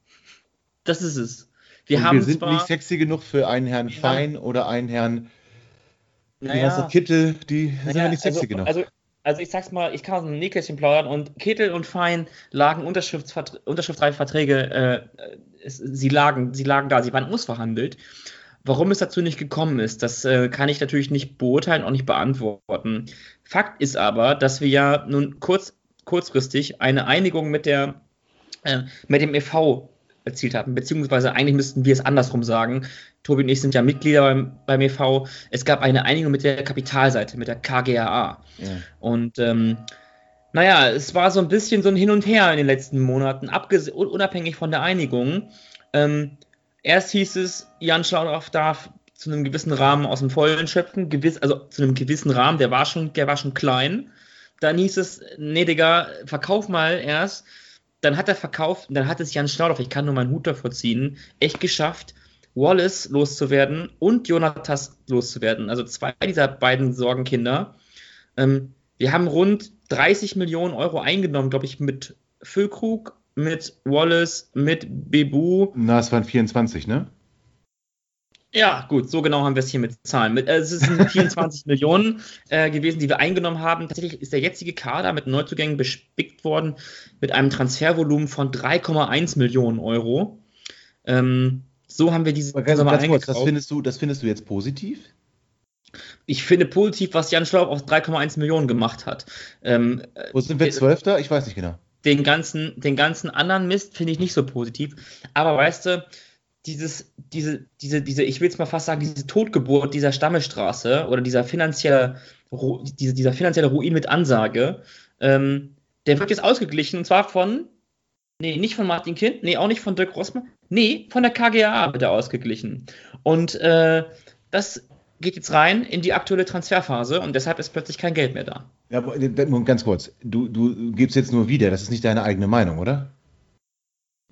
Das ist es. Wir, haben wir sind zwar, nicht sexy genug für einen Herrn Fein oder einen Herrn naja, Kittel, die naja, sind ja nicht sexy also, genug. Also also ich sag's mal, ich kann aus dem Nähkästchen plaudern und Kittel und Fein lagen unterschriftsreife Verträge, äh, es, sie, lagen, sie lagen da, sie waren ausverhandelt. Warum es dazu nicht gekommen ist, das äh, kann ich natürlich nicht beurteilen, auch nicht beantworten. Fakt ist aber, dass wir ja nun kurz, kurzfristig eine Einigung mit, der, äh, mit dem e.V. erzielt haben, beziehungsweise eigentlich müssten wir es andersrum sagen. Tobi und ich sind ja Mitglieder beim, beim e.V. Es gab eine Einigung mit der Kapitalseite, mit der KGAA. Ja. Und ähm, naja, es war so ein bisschen so ein Hin und Her in den letzten Monaten, unabhängig von der Einigung. Ähm, erst hieß es, Jan Schlaudaff darf zu einem gewissen Rahmen aus dem Vollen schöpfen, gewiss, also zu einem gewissen Rahmen, der war schon, der war schon klein. Dann hieß es, nee, Digga, verkauf mal erst. Dann hat er verkauft, dann hat es Jan Schlaudaff, ich kann nur meinen Hut davor ziehen, echt geschafft, Wallace loszuwerden und Jonatas loszuwerden. Also zwei dieser beiden Sorgenkinder. Ähm, wir haben rund 30 Millionen Euro eingenommen, glaube ich, mit Füllkrug, mit Wallace, mit Bebu. Na, es waren 24, ne? Ja, gut, so genau haben wir es hier mit Zahlen. Mit, äh, es sind 24 Millionen äh, gewesen, die wir eingenommen haben. Tatsächlich ist der jetzige Kader mit Neuzugängen bespickt worden mit einem Transfervolumen von 3,1 Millionen Euro. Ähm, so haben wir diese ganz, ganz kurz, das findest, du, das findest du jetzt positiv? Ich finde positiv, was Jan Schlaub auf 3,1 Millionen gemacht hat. Ähm, Wo sind wir, Zwölfter? Ich weiß nicht genau. Den ganzen, den ganzen anderen Mist finde ich nicht so positiv. Aber weißt du, dieses, diese, diese, diese, ich will jetzt mal fast sagen, diese Totgeburt dieser Stammestraße oder dieser finanzielle, diese, dieser finanzielle Ruin mit Ansage, ähm, der wird jetzt ausgeglichen und zwar von Nee, nicht von Martin Kind, nee, auch nicht von Dirk Rossmann. Nee, von der KGA wird er ausgeglichen. Und äh, das geht jetzt rein in die aktuelle Transferphase und deshalb ist plötzlich kein Geld mehr da. Ja, aber äh, ganz kurz, du, du gibst jetzt nur wieder, das ist nicht deine eigene Meinung, oder?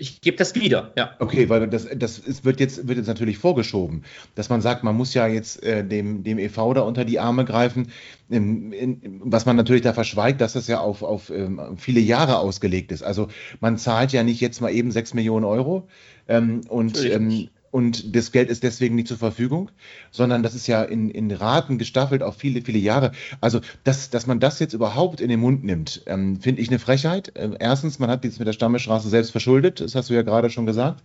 Ich gebe das wieder, ja. Okay, weil das, das ist, wird, jetzt, wird jetzt natürlich vorgeschoben, dass man sagt, man muss ja jetzt äh, dem, dem EV da unter die Arme greifen, in, in, was man natürlich da verschweigt, dass das ja auf, auf ähm, viele Jahre ausgelegt ist. Also man zahlt ja nicht jetzt mal eben 6 Millionen Euro ähm, und ähm, und das Geld ist deswegen nicht zur Verfügung, sondern das ist ja in, in Raten gestaffelt auf viele, viele Jahre. Also, dass, dass man das jetzt überhaupt in den Mund nimmt, ähm, finde ich eine Frechheit. Ähm, erstens, man hat jetzt mit der Stammesstraße selbst verschuldet, das hast du ja gerade schon gesagt,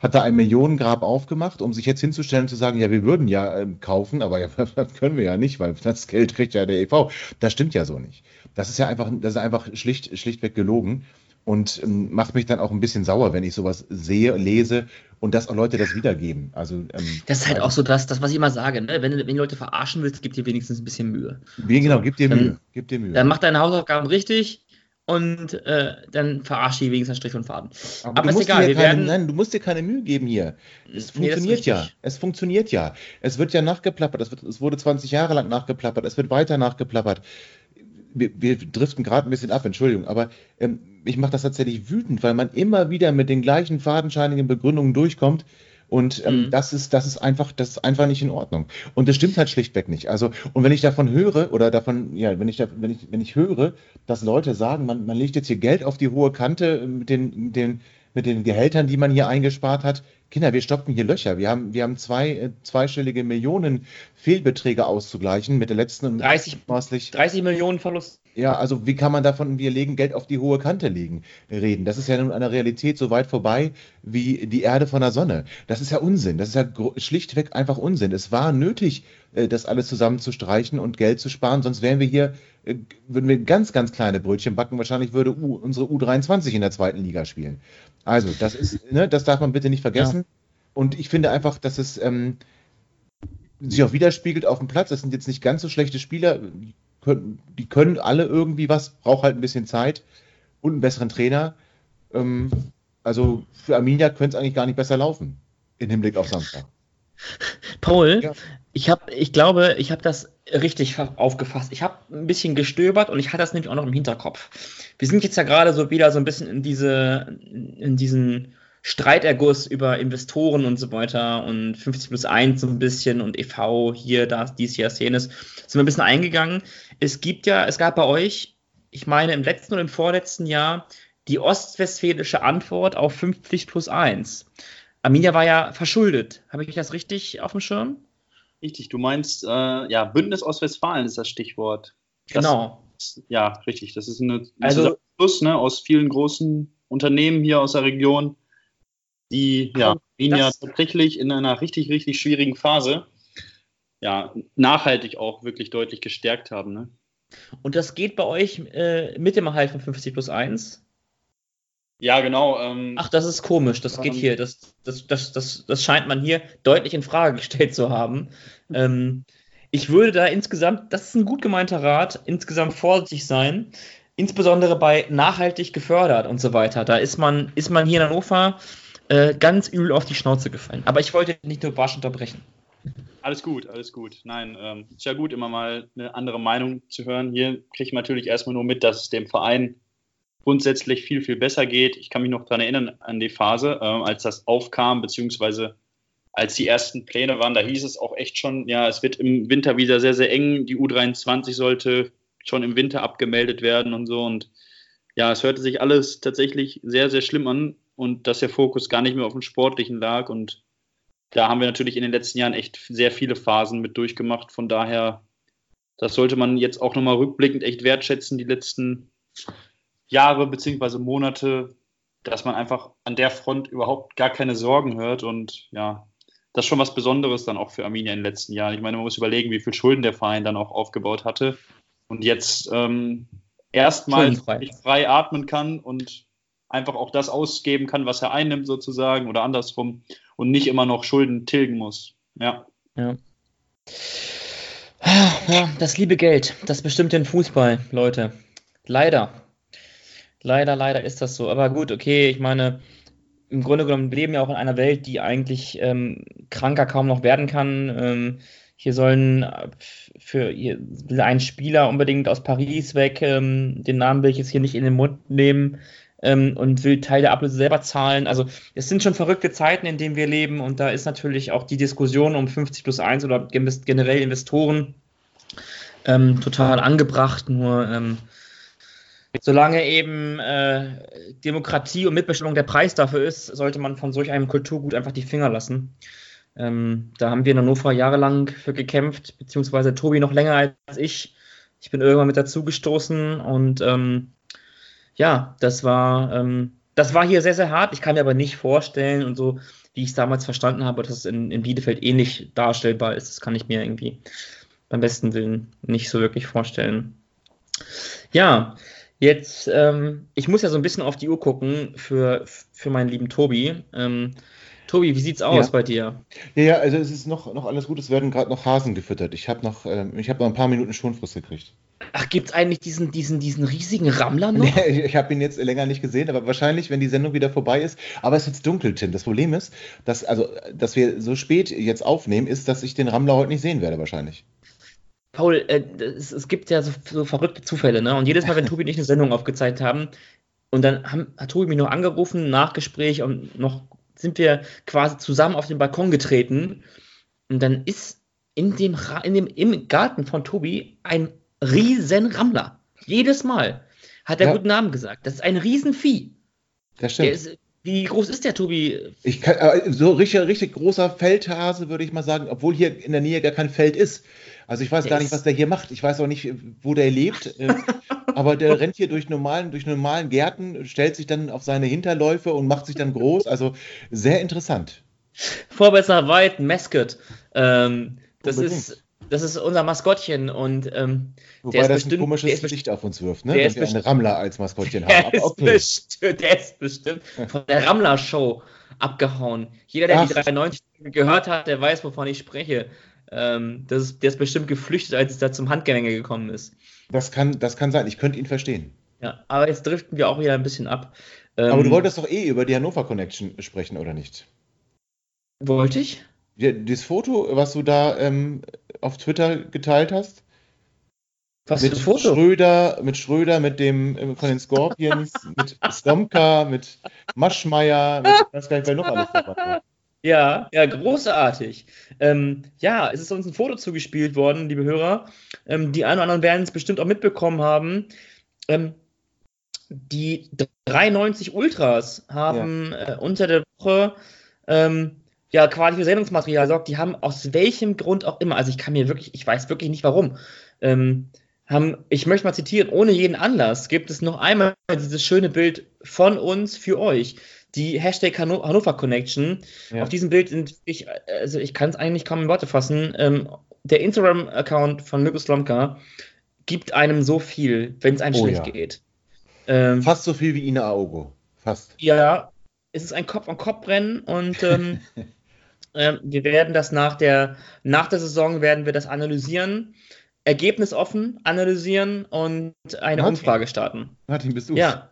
hat da ein Millionengrab aufgemacht, um sich jetzt hinzustellen und zu sagen, ja, wir würden ja ähm, kaufen, aber ja, das können wir ja nicht, weil das Geld kriegt ja der EV. Das stimmt ja so nicht. Das ist ja einfach, das ist einfach schlicht, schlichtweg gelogen und ähm, macht mich dann auch ein bisschen sauer, wenn ich sowas sehe, lese und dass auch Leute das wiedergeben. Also, ähm, das ist halt also, auch so das, das, was ich immer sage, ne? wenn, wenn du Leute verarschen willst, gib dir wenigstens ein bisschen Mühe. Wie, genau, gib dir Mühe. Gib dir Mühe. Dann mach deine Hausaufgaben richtig und äh, dann verarsche die wenigstens Strich und Faden. Aber, Aber ist egal, wir keine, werden... Nein, du musst dir keine Mühe geben hier. Es funktioniert nee, ja. Es funktioniert ja. Es wird ja nachgeplappert. Es, wird, es wurde 20 Jahre lang nachgeplappert. Es wird weiter nachgeplappert wir, wir driften gerade ein bisschen ab, Entschuldigung, aber ähm, ich mache das tatsächlich wütend, weil man immer wieder mit den gleichen fadenscheinigen Begründungen durchkommt. Und ähm, mhm. das ist, das ist einfach, das ist einfach nicht in Ordnung. Und das stimmt halt schlichtweg nicht. Also, und wenn ich davon höre, oder davon, ja, wenn ich da, wenn ich, wenn ich höre, dass Leute sagen, man, man legt jetzt hier Geld auf die hohe Kante mit den, den mit den Gehältern, die man hier eingespart hat. Kinder, wir stoppen hier Löcher. Wir haben, wir haben zwei, äh, zweistellige Millionen Fehlbeträge auszugleichen mit der letzten 30, 30 Millionen Verlust. Ja, also wie kann man davon, wir legen Geld auf die hohe Kante liegen, reden? Das ist ja nun eine Realität so weit vorbei wie die Erde von der Sonne. Das ist ja Unsinn. Das ist ja schlichtweg einfach Unsinn. Es war nötig, äh, das alles zusammenzustreichen und Geld zu sparen, sonst wären wir hier, äh, würden wir ganz, ganz kleine Brötchen backen. Wahrscheinlich würde U, unsere U23 in der zweiten Liga spielen. Also, das ist, ne, das darf man bitte nicht vergessen. Ja. Und ich finde einfach, dass es ähm, sich auch widerspiegelt auf dem Platz. Das sind jetzt nicht ganz so schlechte Spieler können, die können alle irgendwie was, braucht halt ein bisschen Zeit und einen besseren Trainer. Ähm, also für Arminia könnte es eigentlich gar nicht besser laufen im Hinblick auf Samstag. Paul, ja. ich habe, ich glaube, ich habe das richtig aufgefasst. Ich habe ein bisschen gestöbert und ich hatte das nämlich auch noch im Hinterkopf. Wir sind jetzt ja gerade so wieder so ein bisschen in diese, in diesen Streiterguss über Investoren und so weiter und 50 plus 1 so ein bisschen und e.V. hier, da, dies, hier, jenes, sind wir ein bisschen eingegangen. Es gibt ja, es gab bei euch, ich meine im letzten und im vorletzten Jahr, die ostwestfälische Antwort auf 50 plus 1. Arminia war ja verschuldet. Habe ich das richtig auf dem Schirm? Richtig, du meinst, äh, ja, Bündnis Ostwestfalen ist das Stichwort. Das, genau. ja, richtig. Das ist eine, also, Plus ne, aus vielen großen Unternehmen hier aus der Region, die ja, ja tatsächlich in einer richtig, richtig schwierigen Phase ja, nachhaltig auch wirklich deutlich gestärkt haben. Ne? Und das geht bei euch äh, mit dem Erhalt von 50 plus 1? Ja, genau. Ähm, Ach, das ist komisch. Das geht hier. Das, das, das, das, das scheint man hier deutlich in Frage gestellt zu haben. ähm, ich würde da insgesamt, das ist ein gut gemeinter Rat, insgesamt vorsichtig sein. Insbesondere bei nachhaltig gefördert und so weiter. Da ist man, ist man hier in Hannover äh, ganz übel auf die Schnauze gefallen. Aber ich wollte nicht nur barsch unterbrechen. Alles gut, alles gut. Nein, ähm, ist ja gut, immer mal eine andere Meinung zu hören. Hier kriege ich natürlich erstmal nur mit, dass es dem Verein grundsätzlich viel, viel besser geht. Ich kann mich noch daran erinnern an die Phase, äh, als das aufkam, beziehungsweise als die ersten Pläne waren, da hieß es auch echt schon, ja, es wird im Winter wieder sehr, sehr eng. Die U23 sollte schon im Winter abgemeldet werden und so. Und ja, es hörte sich alles tatsächlich sehr, sehr schlimm an und dass der Fokus gar nicht mehr auf dem Sportlichen lag. Und da haben wir natürlich in den letzten Jahren echt sehr viele Phasen mit durchgemacht. Von daher, das sollte man jetzt auch nochmal rückblickend echt wertschätzen, die letzten Jahre bzw. Monate, dass man einfach an der Front überhaupt gar keine Sorgen hört. Und ja, das ist schon was Besonderes dann auch für Arminia in den letzten Jahren. Ich meine, man muss überlegen, wie viel Schulden der Verein dann auch aufgebaut hatte. Und jetzt ähm, erstmal frei. frei atmen kann und einfach auch das ausgeben kann, was er einnimmt sozusagen oder andersrum und nicht immer noch Schulden tilgen muss. Ja. Ja. Ja, das liebe Geld, das bestimmt den Fußball, Leute. Leider. Leider, leider ist das so. Aber gut, okay, ich meine, im Grunde genommen leben wir auch in einer Welt, die eigentlich ähm, kranker kaum noch werden kann. Ähm, hier sollen für hier will ein Spieler unbedingt aus Paris weg, ähm, den Namen will ich jetzt hier nicht in den Mund nehmen, ähm, und will Teil der Ablöse selber zahlen. Also es sind schon verrückte Zeiten, in denen wir leben und da ist natürlich auch die Diskussion um 50 plus 1 oder generell Investoren ähm, total angebracht. Nur ähm, solange eben äh, Demokratie und Mitbestimmung der Preis dafür ist, sollte man von solch einem Kulturgut einfach die Finger lassen. Ähm, da haben wir in Hannover jahrelang für gekämpft, beziehungsweise Tobi noch länger als ich. Ich bin irgendwann mit dazu gestoßen und ähm, ja, das war, ähm, das war hier sehr, sehr hart. Ich kann mir aber nicht vorstellen und so, wie ich es damals verstanden habe, dass es in, in Bielefeld ähnlich darstellbar ist. Das kann ich mir irgendwie beim besten Willen nicht so wirklich vorstellen. Ja, jetzt, ähm, ich muss ja so ein bisschen auf die Uhr gucken für, für meinen lieben Tobi. Ähm, Tobi, wie sieht's aus ja. bei dir? Ja, ja, also es ist noch, noch alles gut. Es werden gerade noch Hasen gefüttert. Ich habe noch, ähm, hab noch ein paar Minuten Schonfrist gekriegt. Ach, gibt es eigentlich diesen, diesen, diesen riesigen Rammler noch? Nee, ich habe ihn jetzt länger nicht gesehen, aber wahrscheinlich, wenn die Sendung wieder vorbei ist. Aber es ist jetzt dunkel, Tim. Das Problem ist, dass, also, dass wir so spät jetzt aufnehmen, ist, dass ich den Rammler heute nicht sehen werde, wahrscheinlich. Paul, äh, es, es, gibt ja so, so, verrückte Zufälle, ne? Und jedes Mal, wenn Tobi und ich eine Sendung aufgezeigt haben, und dann haben, hat Tobi mich noch angerufen, Nachgespräch und noch sind wir quasi zusammen auf den Balkon getreten. Und dann ist in dem, in dem im Garten von Tobi ein riesen Rammler. Jedes Mal hat er ja. guten Namen gesagt. Das ist ein Riesenvieh. Das stimmt. Der ist, Wie groß ist der, Tobi? Ich kann, äh, so richtig, richtig großer Feldhase, würde ich mal sagen, obwohl hier in der Nähe gar kein Feld ist. Also ich weiß der gar nicht, was der hier macht. Ich weiß auch nicht, wo der lebt. Äh, aber der rennt hier durch normalen, durch normalen Gärten, stellt sich dann auf seine Hinterläufe und macht sich dann groß. Also sehr interessant. Nach weit, Mascot. Ähm, das ist das ist unser Maskottchen und ähm, Wobei der das bestimmt, ein komisches Licht auf uns wirft, ne? Dass wir einen Rammler als Maskottchen haben. Der, okay. ist bestimmt, der ist bestimmt von der Rammler-Show abgehauen. Jeder, der Ach. die 93 gehört hat, der weiß, wovon ich spreche. Ähm, das ist, der ist bestimmt geflüchtet, als es da zum Handgemenge gekommen ist. Das kann, das kann sein, ich könnte ihn verstehen. Ja, aber jetzt driften wir auch wieder ein bisschen ab. Ähm, aber du wolltest doch eh über die Hannover Connection sprechen, oder nicht? Wollte ich? Das Foto, was du da ähm, auf Twitter geteilt hast? Was mit Foto? Schröder, mit Schröder, mit dem äh, von den Scorpions, mit Stomka, mit Maschmeyer, mit ich weiß gar nicht, wer noch alles dabei war. Ja, ja, großartig. Ähm, ja, es ist uns ein Foto zugespielt worden, liebe Hörer. Ähm, die einen oder anderen werden es bestimmt auch mitbekommen haben. Ähm, die 93 Ultras haben ja. äh, unter der Woche ähm, ja quasi für Sendungsmaterial sorgt. Die haben aus welchem Grund auch immer, also ich kann mir wirklich, ich weiß wirklich nicht warum, ähm, haben, ich möchte mal zitieren, ohne jeden Anlass gibt es noch einmal dieses schöne Bild von uns für euch die Hashtag Hannover Connection. Ja. Auf diesem Bild sind ich, also ich kann es eigentlich kaum in Worte fassen. Ähm, der Instagram-Account von Mirko Slomka gibt einem so viel, wenn es einem oh, schlecht ja. geht. Ähm, Fast so viel wie Ina Aogo. Fast. Ja, es ist ein Kopf-an-Kopf-Rennen und ähm, äh, wir werden das nach der, nach der Saison werden wir das analysieren, ergebnisoffen analysieren und eine Martin. Umfrage starten. Martin, bist du? Ja.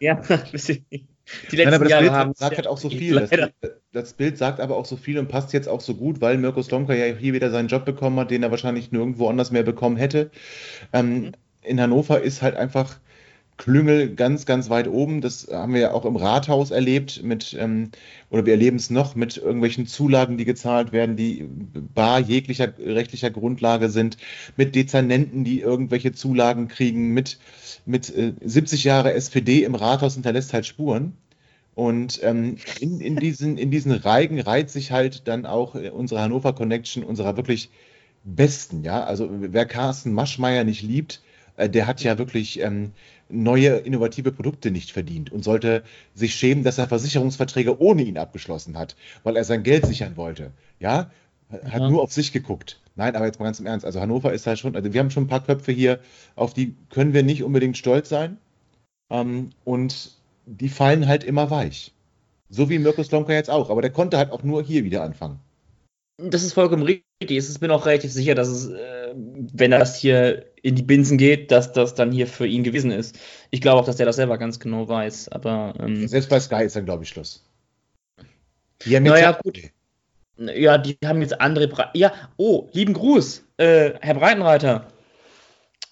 Ja, Die letzten Nein, aber das Jahre Bild haben sagt halt auch so viel. Das, das, Bild sagt aber auch so viel und passt jetzt auch so gut, weil Mirko Slomka ja hier wieder seinen Job bekommen hat, den er wahrscheinlich nirgendwo anders mehr bekommen hätte. Ähm, mhm. In Hannover ist halt einfach Klüngel ganz, ganz weit oben. Das haben wir ja auch im Rathaus erlebt mit, ähm, oder wir erleben es noch mit irgendwelchen Zulagen, die gezahlt werden, die bar jeglicher rechtlicher Grundlage sind, mit Dezernenten, die irgendwelche Zulagen kriegen, mit mit äh, 70 Jahre SPD im Rathaus hinterlässt halt Spuren. Und ähm, in, in, diesen, in diesen Reigen reiht sich halt dann auch äh, unsere Hannover Connection, unserer wirklich besten, ja. Also wer Carsten Maschmeyer nicht liebt, äh, der hat ja wirklich ähm, neue innovative Produkte nicht verdient und sollte sich schämen, dass er Versicherungsverträge ohne ihn abgeschlossen hat, weil er sein Geld sichern wollte. Ja, hat ja. nur auf sich geguckt. Nein, aber jetzt mal ganz im Ernst. Also Hannover ist halt schon, also wir haben schon ein paar Köpfe hier, auf die können wir nicht unbedingt stolz sein. Ähm, und die fallen halt immer weich. So wie Mirko Slomka jetzt auch. Aber der konnte halt auch nur hier wieder anfangen. Das ist vollkommen richtig. Ich bin auch relativ sicher, dass es, äh, wenn das hier in die Binsen geht, dass das dann hier für ihn gewesen ist. Ich glaube auch, dass der das selber ganz genau weiß. Aber ähm, selbst bei Sky ist dann, glaube ich, Schluss. Die haben naja, gut. Ja, die haben jetzt andere. Bre ja, oh, lieben Gruß, äh, Herr Breitenreiter.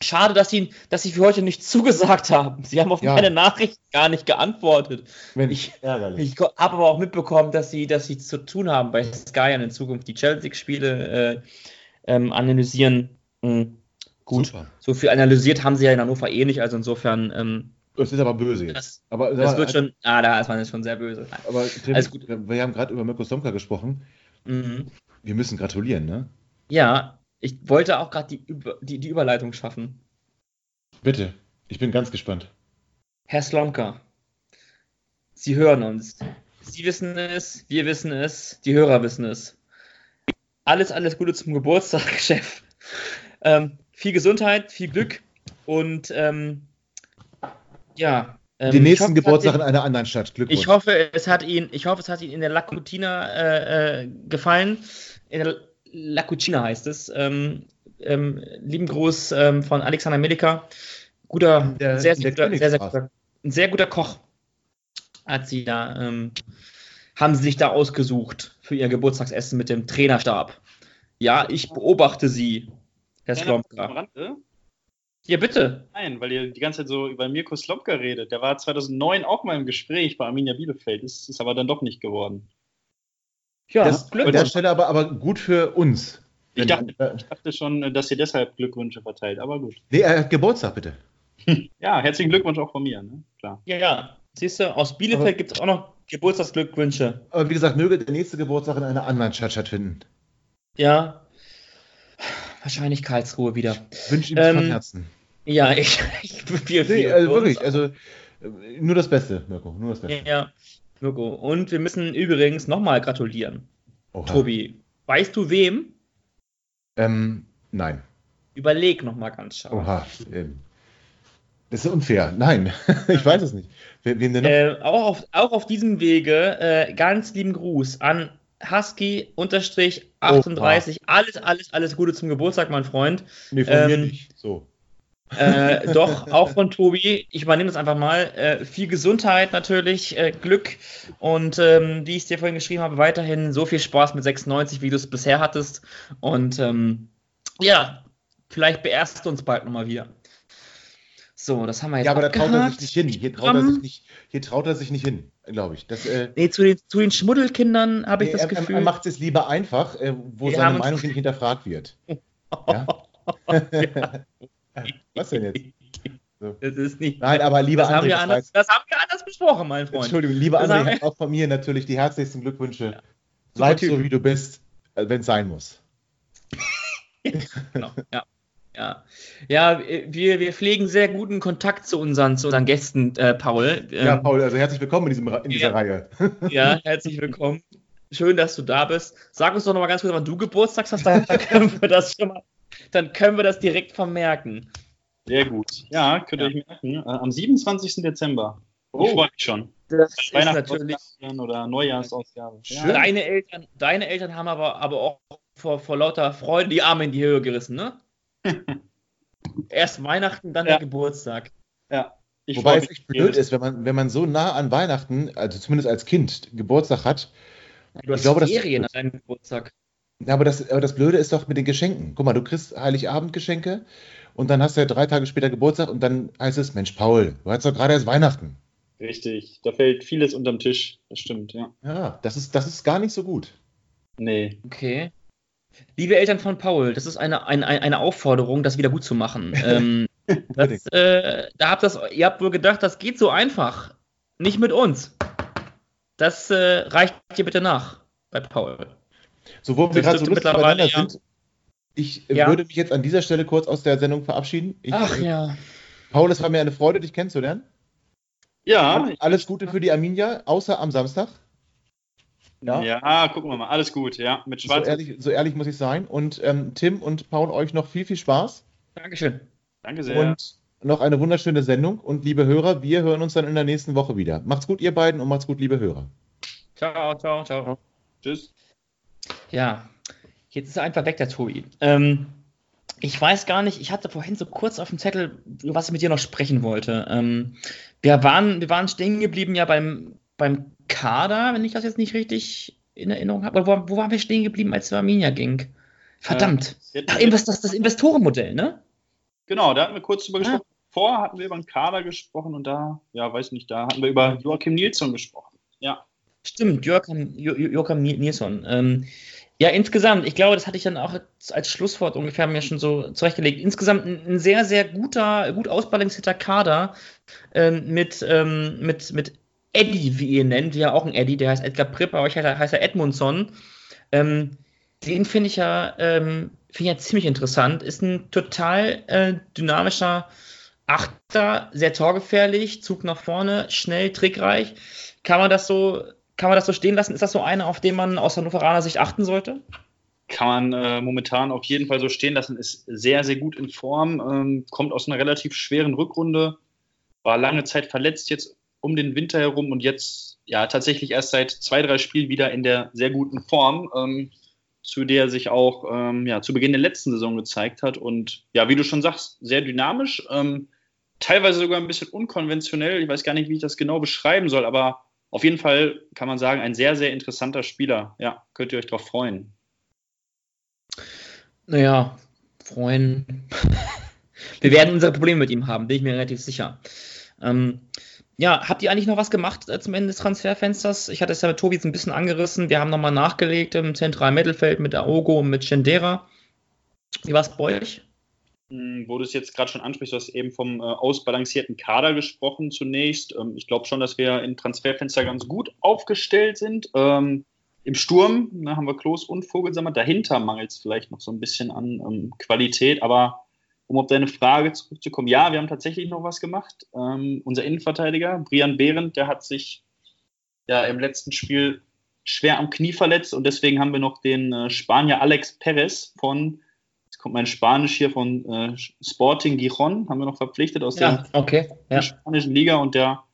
Schade, dass Sie, dass Sie für heute nicht zugesagt haben. Sie haben auf ja. meine Nachricht gar nicht geantwortet. Mensch, ich ich habe aber auch mitbekommen, dass Sie, dass Sie zu tun haben bei Sky und in Zukunft die Chelsea-Spiele äh, ähm, analysieren. Mhm. Gut, Super. so viel analysiert haben Sie ja in Hannover eh nicht, also insofern. Ähm, das ist aber böse jetzt. Das, aber, das wird schon, ah, da ist man jetzt schon sehr böse. Aber Tim, Alles gut. wir haben gerade über Mirko Stomka gesprochen. Mhm. Wir müssen gratulieren, ne? Ja, ich wollte auch gerade die, die, die Überleitung schaffen. Bitte, ich bin ganz gespannt. Herr Slomka, Sie hören uns. Sie wissen es, wir wissen es, die Hörer wissen es. Alles, alles Gute zum Geburtstag, Chef. Ähm, viel Gesundheit, viel Glück und ähm, ja, ähm, Den nächsten hoffe, Geburtstag in einer anderen Stadt. Glückwunsch. Ich hoffe, es hat ihn, ich hoffe, es hat ihn in der La Cucina äh, äh, gefallen. In der La Cucina heißt es. Ähm, ähm, lieben Gruß ähm, von Alexander Melika. Guter, der, sehr, sehr, guter, sehr, sehr guter, ein sehr guter Koch hat sie da, ähm, haben sie sich da ausgesucht für ihr Geburtstagsessen mit dem Trainerstab. Ja, ich beobachte sie, Herr Slomka. Ja, bitte. Nein, weil ihr die ganze Zeit so über Mirko Slomka redet. Der war 2009 auch mal im Gespräch bei Arminia Bielefeld. Ist, ist aber dann doch nicht geworden. Ja, das, an der Stelle aber, aber gut für uns. Ich dachte, ich dachte, schon, dass ihr deshalb Glückwünsche verteilt, aber gut. Nee, äh, Geburtstag bitte. ja, herzlichen Glückwunsch auch von mir, ne? Klar. Ja, ja. Siehst du, aus Bielefeld gibt es auch noch Geburtstagsglückwünsche. Aber wie gesagt, möge der nächste Geburtstag in einer anderen Stadt stattfinden. Ja. Wahrscheinlich Karlsruhe wieder. Wünsche ihm ähm, von Herzen. Ja, ich, ich viel, viel nee, also wirklich, also nur das Beste, Mirko, nur das Beste. Ja, Mirko. Und wir müssen übrigens nochmal gratulieren. Oha. Tobi, weißt du wem? Ähm, nein. Überleg nochmal ganz scharf. Oha, ähm, das ist unfair. Nein, ich weiß es nicht. Wen denn noch? Äh, auch, auf, auch auf diesem Wege äh, ganz lieben Gruß an Husky-38. Alles, alles, alles Gute zum Geburtstag, mein Freund. Nee, von ähm, mir nicht. So. Äh, doch, auch von Tobi. Ich übernehme das einfach mal. Äh, viel Gesundheit natürlich, äh, Glück und ähm, wie ich es dir vorhin geschrieben habe, weiterhin so viel Spaß mit 96, wie du es bisher hattest. Und ähm, ja, vielleicht beehrst du uns bald nochmal wieder. So, das haben wir jetzt. Ja, aber da traut er sich nicht hin. Hier traut er sich nicht, hier traut er sich nicht hin, glaube ich. Das, äh, nee, zu den, zu den Schmuddelkindern habe ich nee, das er, Gefühl. Er macht es lieber einfach, äh, wo wir seine Meinung nicht hinterfragt wird. ja? Was denn jetzt? So. Das ist nicht. Nein, aber lieber das, André, haben wir anders, das haben wir anders besprochen, mein Freund. Entschuldigung, lieber das André, auch von mir natürlich die herzlichsten Glückwünsche. Ja. Bleib so, wie du bist, äh, wenn es sein muss. genau, ja. Ja, ja wir, wir pflegen sehr guten Kontakt zu unseren, zu unseren Gästen, äh, Paul. Ähm, ja, Paul, also herzlich willkommen in, diesem, in dieser ja, Reihe. Ja, herzlich willkommen. Schön, dass du da bist. Sag uns doch noch mal ganz kurz, wann du Geburtstag hast, dann können wir das schon mal, dann können wir das direkt vermerken. Sehr gut. Ja, könnt ihr ja. euch merken. Äh, am 27. Dezember. Oh. Ich freue mich schon. Das ist natürlich oder Neujahrsausgabe. Ja. Deine Eltern, deine Eltern haben aber, aber auch vor, vor lauter Freude die Arme in die Höhe gerissen, ne? Erst Weihnachten, dann ja. der Geburtstag. Ja. Ich Wobei es echt blöd ist, wenn man, wenn man so nah an Weihnachten, also zumindest als Kind, Geburtstag hat. Du hast ich glaube, Ferien das, an deinem Geburtstag. Ja, aber das, aber das Blöde ist doch mit den Geschenken. Guck mal, du kriegst Heiligabend-Geschenke und dann hast du ja drei Tage später Geburtstag und dann heißt es, Mensch, Paul, du hast doch gerade erst Weihnachten. Richtig, da fällt vieles unterm Tisch. Das stimmt, ja. Ja, das ist, das ist gar nicht so gut. Nee. Okay. Liebe Eltern von Paul, das ist eine, eine, eine Aufforderung, das wieder gut zu machen. ähm, das, äh, da habt das, ihr habt wohl gedacht, das geht so einfach. Nicht mit uns. Das äh, reicht dir bitte nach bei Paul. So, wo wir gerade so lustig ja. sind, ich ja. würde mich jetzt an dieser Stelle kurz aus der Sendung verabschieden. Ich, Ach ja. Paul, es war mir eine Freude, dich kennenzulernen. Ja. Alles Gute für die Arminia, außer am Samstag. Ja. ja, gucken wir mal. Alles gut, ja. Mit Schwarz. So ehrlich, so ehrlich muss ich sein. Und ähm, Tim und Paul, euch noch viel, viel Spaß. Dankeschön. Danke sehr. Und noch eine wunderschöne Sendung. Und liebe Hörer, wir hören uns dann in der nächsten Woche wieder. Macht's gut, ihr beiden, und macht's gut, liebe Hörer. Ciao, ciao, ciao. Tschüss. Ja, jetzt ist er einfach weg, der Tobi. Ähm, ich weiß gar nicht, ich hatte vorhin so kurz auf dem Zettel, was ich mit dir noch sprechen wollte. Ähm, wir, waren, wir waren stehen geblieben ja beim, beim Kader, wenn ich das jetzt nicht richtig in Erinnerung habe. Wo, wo waren wir stehen geblieben, als es Arminia ging? Verdammt. Äh, Ach, Invest, das, das Investorenmodell, ne? Genau, da hatten wir kurz drüber ah. gesprochen. Vorher hatten wir über den Kader gesprochen und da, ja, weiß nicht, da hatten wir über Joachim Nilsson gesprochen. Ja. Stimmt, Joachim, Joachim Nilsson. Ähm, ja, insgesamt, ich glaube, das hatte ich dann auch als Schlusswort ungefähr mir schon so zurechtgelegt. Insgesamt ein, sehr, sehr guter, gut ausbalancierter Kader ähm, mit, ähm, mit, mit Eddie, wie ihr nennt, ja auch ein Eddie, der heißt Edgar Pripp, aber ich heiße, heißt Edmundson. Ähm, den finde ich ja, ähm, finde ich ja ziemlich interessant. Ist ein total äh, dynamischer Achter, sehr torgefährlich, Zug nach vorne, schnell, trickreich. Kann man das so, kann man das so stehen lassen? Ist das so einer, auf den man aus Hannoveraner Sicht achten sollte? Kann man äh, momentan auf jeden Fall so stehen lassen. Ist sehr, sehr gut in Form, ähm, kommt aus einer relativ schweren Rückrunde, war lange Zeit verletzt, jetzt um den Winter herum und jetzt ja tatsächlich erst seit zwei, drei Spielen wieder in der sehr guten Form, ähm, zu der er sich auch ähm, ja, zu Beginn der letzten Saison gezeigt hat. Und ja, wie du schon sagst, sehr dynamisch, ähm, teilweise sogar ein bisschen unkonventionell. Ich weiß gar nicht, wie ich das genau beschreiben soll, aber auf jeden Fall kann man sagen, ein sehr, sehr interessanter Spieler. Ja, könnt ihr euch darauf freuen. Naja, freuen. Wir werden unsere Probleme mit ihm haben, bin ich mir relativ sicher. Ähm, ja, habt ihr eigentlich noch was gemacht äh, zum Ende des Transferfensters? Ich hatte es ja mit Tobi ein bisschen angerissen. Wir haben nochmal nachgelegt im zentralen Mittelfeld mit Aogo und mit Schendera. Wie war es bei euch? Hm, wo du es jetzt gerade schon ansprichst, du hast eben vom äh, ausbalancierten Kader gesprochen zunächst. Ähm, ich glaube schon, dass wir im Transferfenster ganz gut aufgestellt sind. Ähm, Im Sturm ne, haben wir Klos und Vogelsammer. Dahinter mangelt es vielleicht noch so ein bisschen an ähm, Qualität. Aber um auf deine Frage zurückzukommen, ja, wir haben tatsächlich noch was gemacht. Ähm, unser Innenverteidiger, Brian Behrendt, der hat sich ja im letzten Spiel schwer am Knie verletzt und deswegen haben wir noch den äh, Spanier Alex Perez von kommt mein Spanisch hier von äh, Sporting Gijon, haben wir noch verpflichtet aus ja, der okay, ja. spanischen Liga und der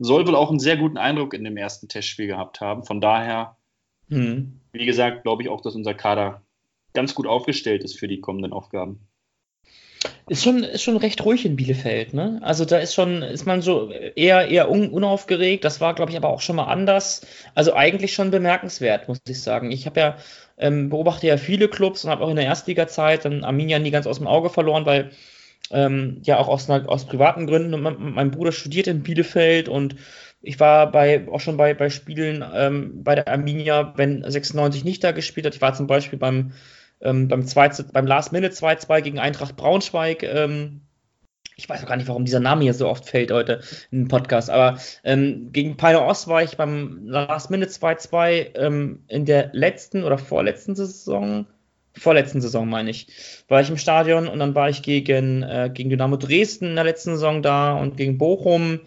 soll wohl auch einen sehr guten Eindruck in dem ersten Testspiel gehabt haben. Von daher, hm. wie gesagt, glaube ich auch, dass unser Kader ganz gut aufgestellt ist für die kommenden Aufgaben. Ist schon, ist schon recht ruhig in Bielefeld, ne? Also da ist schon, ist man so eher, eher un, unaufgeregt. Das war, glaube ich, aber auch schon mal anders. Also eigentlich schon bemerkenswert, muss ich sagen. Ich habe ja, ähm, beobachte ja viele Clubs und habe auch in der Erstliga-Zeit dann Arminia nie ganz aus dem Auge verloren, weil ähm, ja auch aus, aus privaten Gründen. Mein, mein, Bruder studiert in Bielefeld und ich war bei, auch schon bei, bei Spielen ähm, bei der Arminia, wenn 96 nicht da gespielt hat. Ich war zum Beispiel beim ähm, beim, beim Last Minute 2-2 gegen Eintracht Braunschweig. Ähm, ich weiß auch gar nicht, warum dieser Name hier so oft fällt heute im Podcast, aber ähm, gegen Peine Ost war ich beim Last Minute 2-2 ähm, in der letzten oder vorletzten Saison, vorletzten Saison meine ich, war ich im Stadion und dann war ich gegen, äh, gegen Dynamo Dresden in der letzten Saison da und gegen Bochum